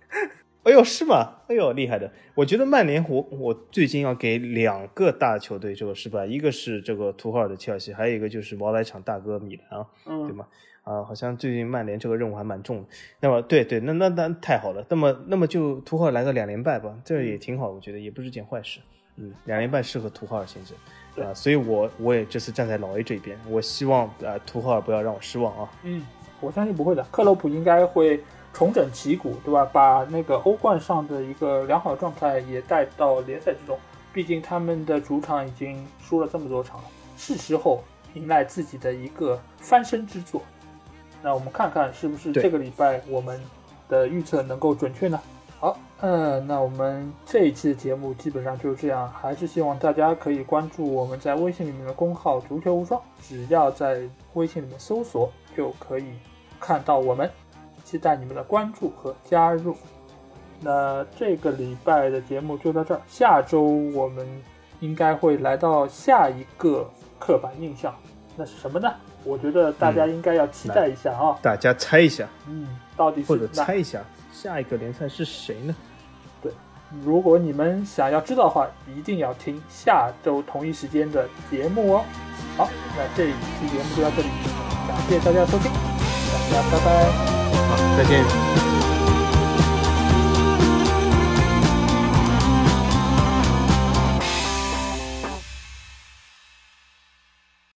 哎呦，是吗？哎呦，厉害的！我觉得曼联，我我最近要给两个大球队这个示范，一个是这个图赫尔的切尔西，还有一个就是毛来场大哥米兰，对吗？啊，好像最近曼联这个任务还蛮重的。那么，对对，那那那太好了。那么，那么就图赫尔来个两连败吧，这也挺好，我觉得也不是件坏事。嗯，两连败适合图赫尔先生啊，所以我我也这次站在老 A 这边，我希望啊图赫尔不要让我失望啊。嗯。我相信不会的，克洛普应该会重整旗鼓，对吧？把那个欧冠上的一个良好状态也带到联赛之中。毕竟他们的主场已经输了这么多场了，是时候迎来自己的一个翻身之作。那我们看看是不是这个礼拜我们的预测能够准确呢？好，嗯，那我们这一期的节目基本上就是这样，还是希望大家可以关注我们在微信里面的公号“足球无双”，只要在微信里面搜索就可以。看到我们，期待你们的关注和加入。那这个礼拜的节目就到这儿，下周我们应该会来到下一个刻板印象，那是什么呢？我觉得大家应该要期待一下啊！大家猜一下，嗯，到底是或者猜一下下一个联赛是谁呢？对，如果你们想要知道的话，一定要听下周同一时间的节目哦。好，那这一期节目就到这里，感谢大家收听，拜拜。好，再见。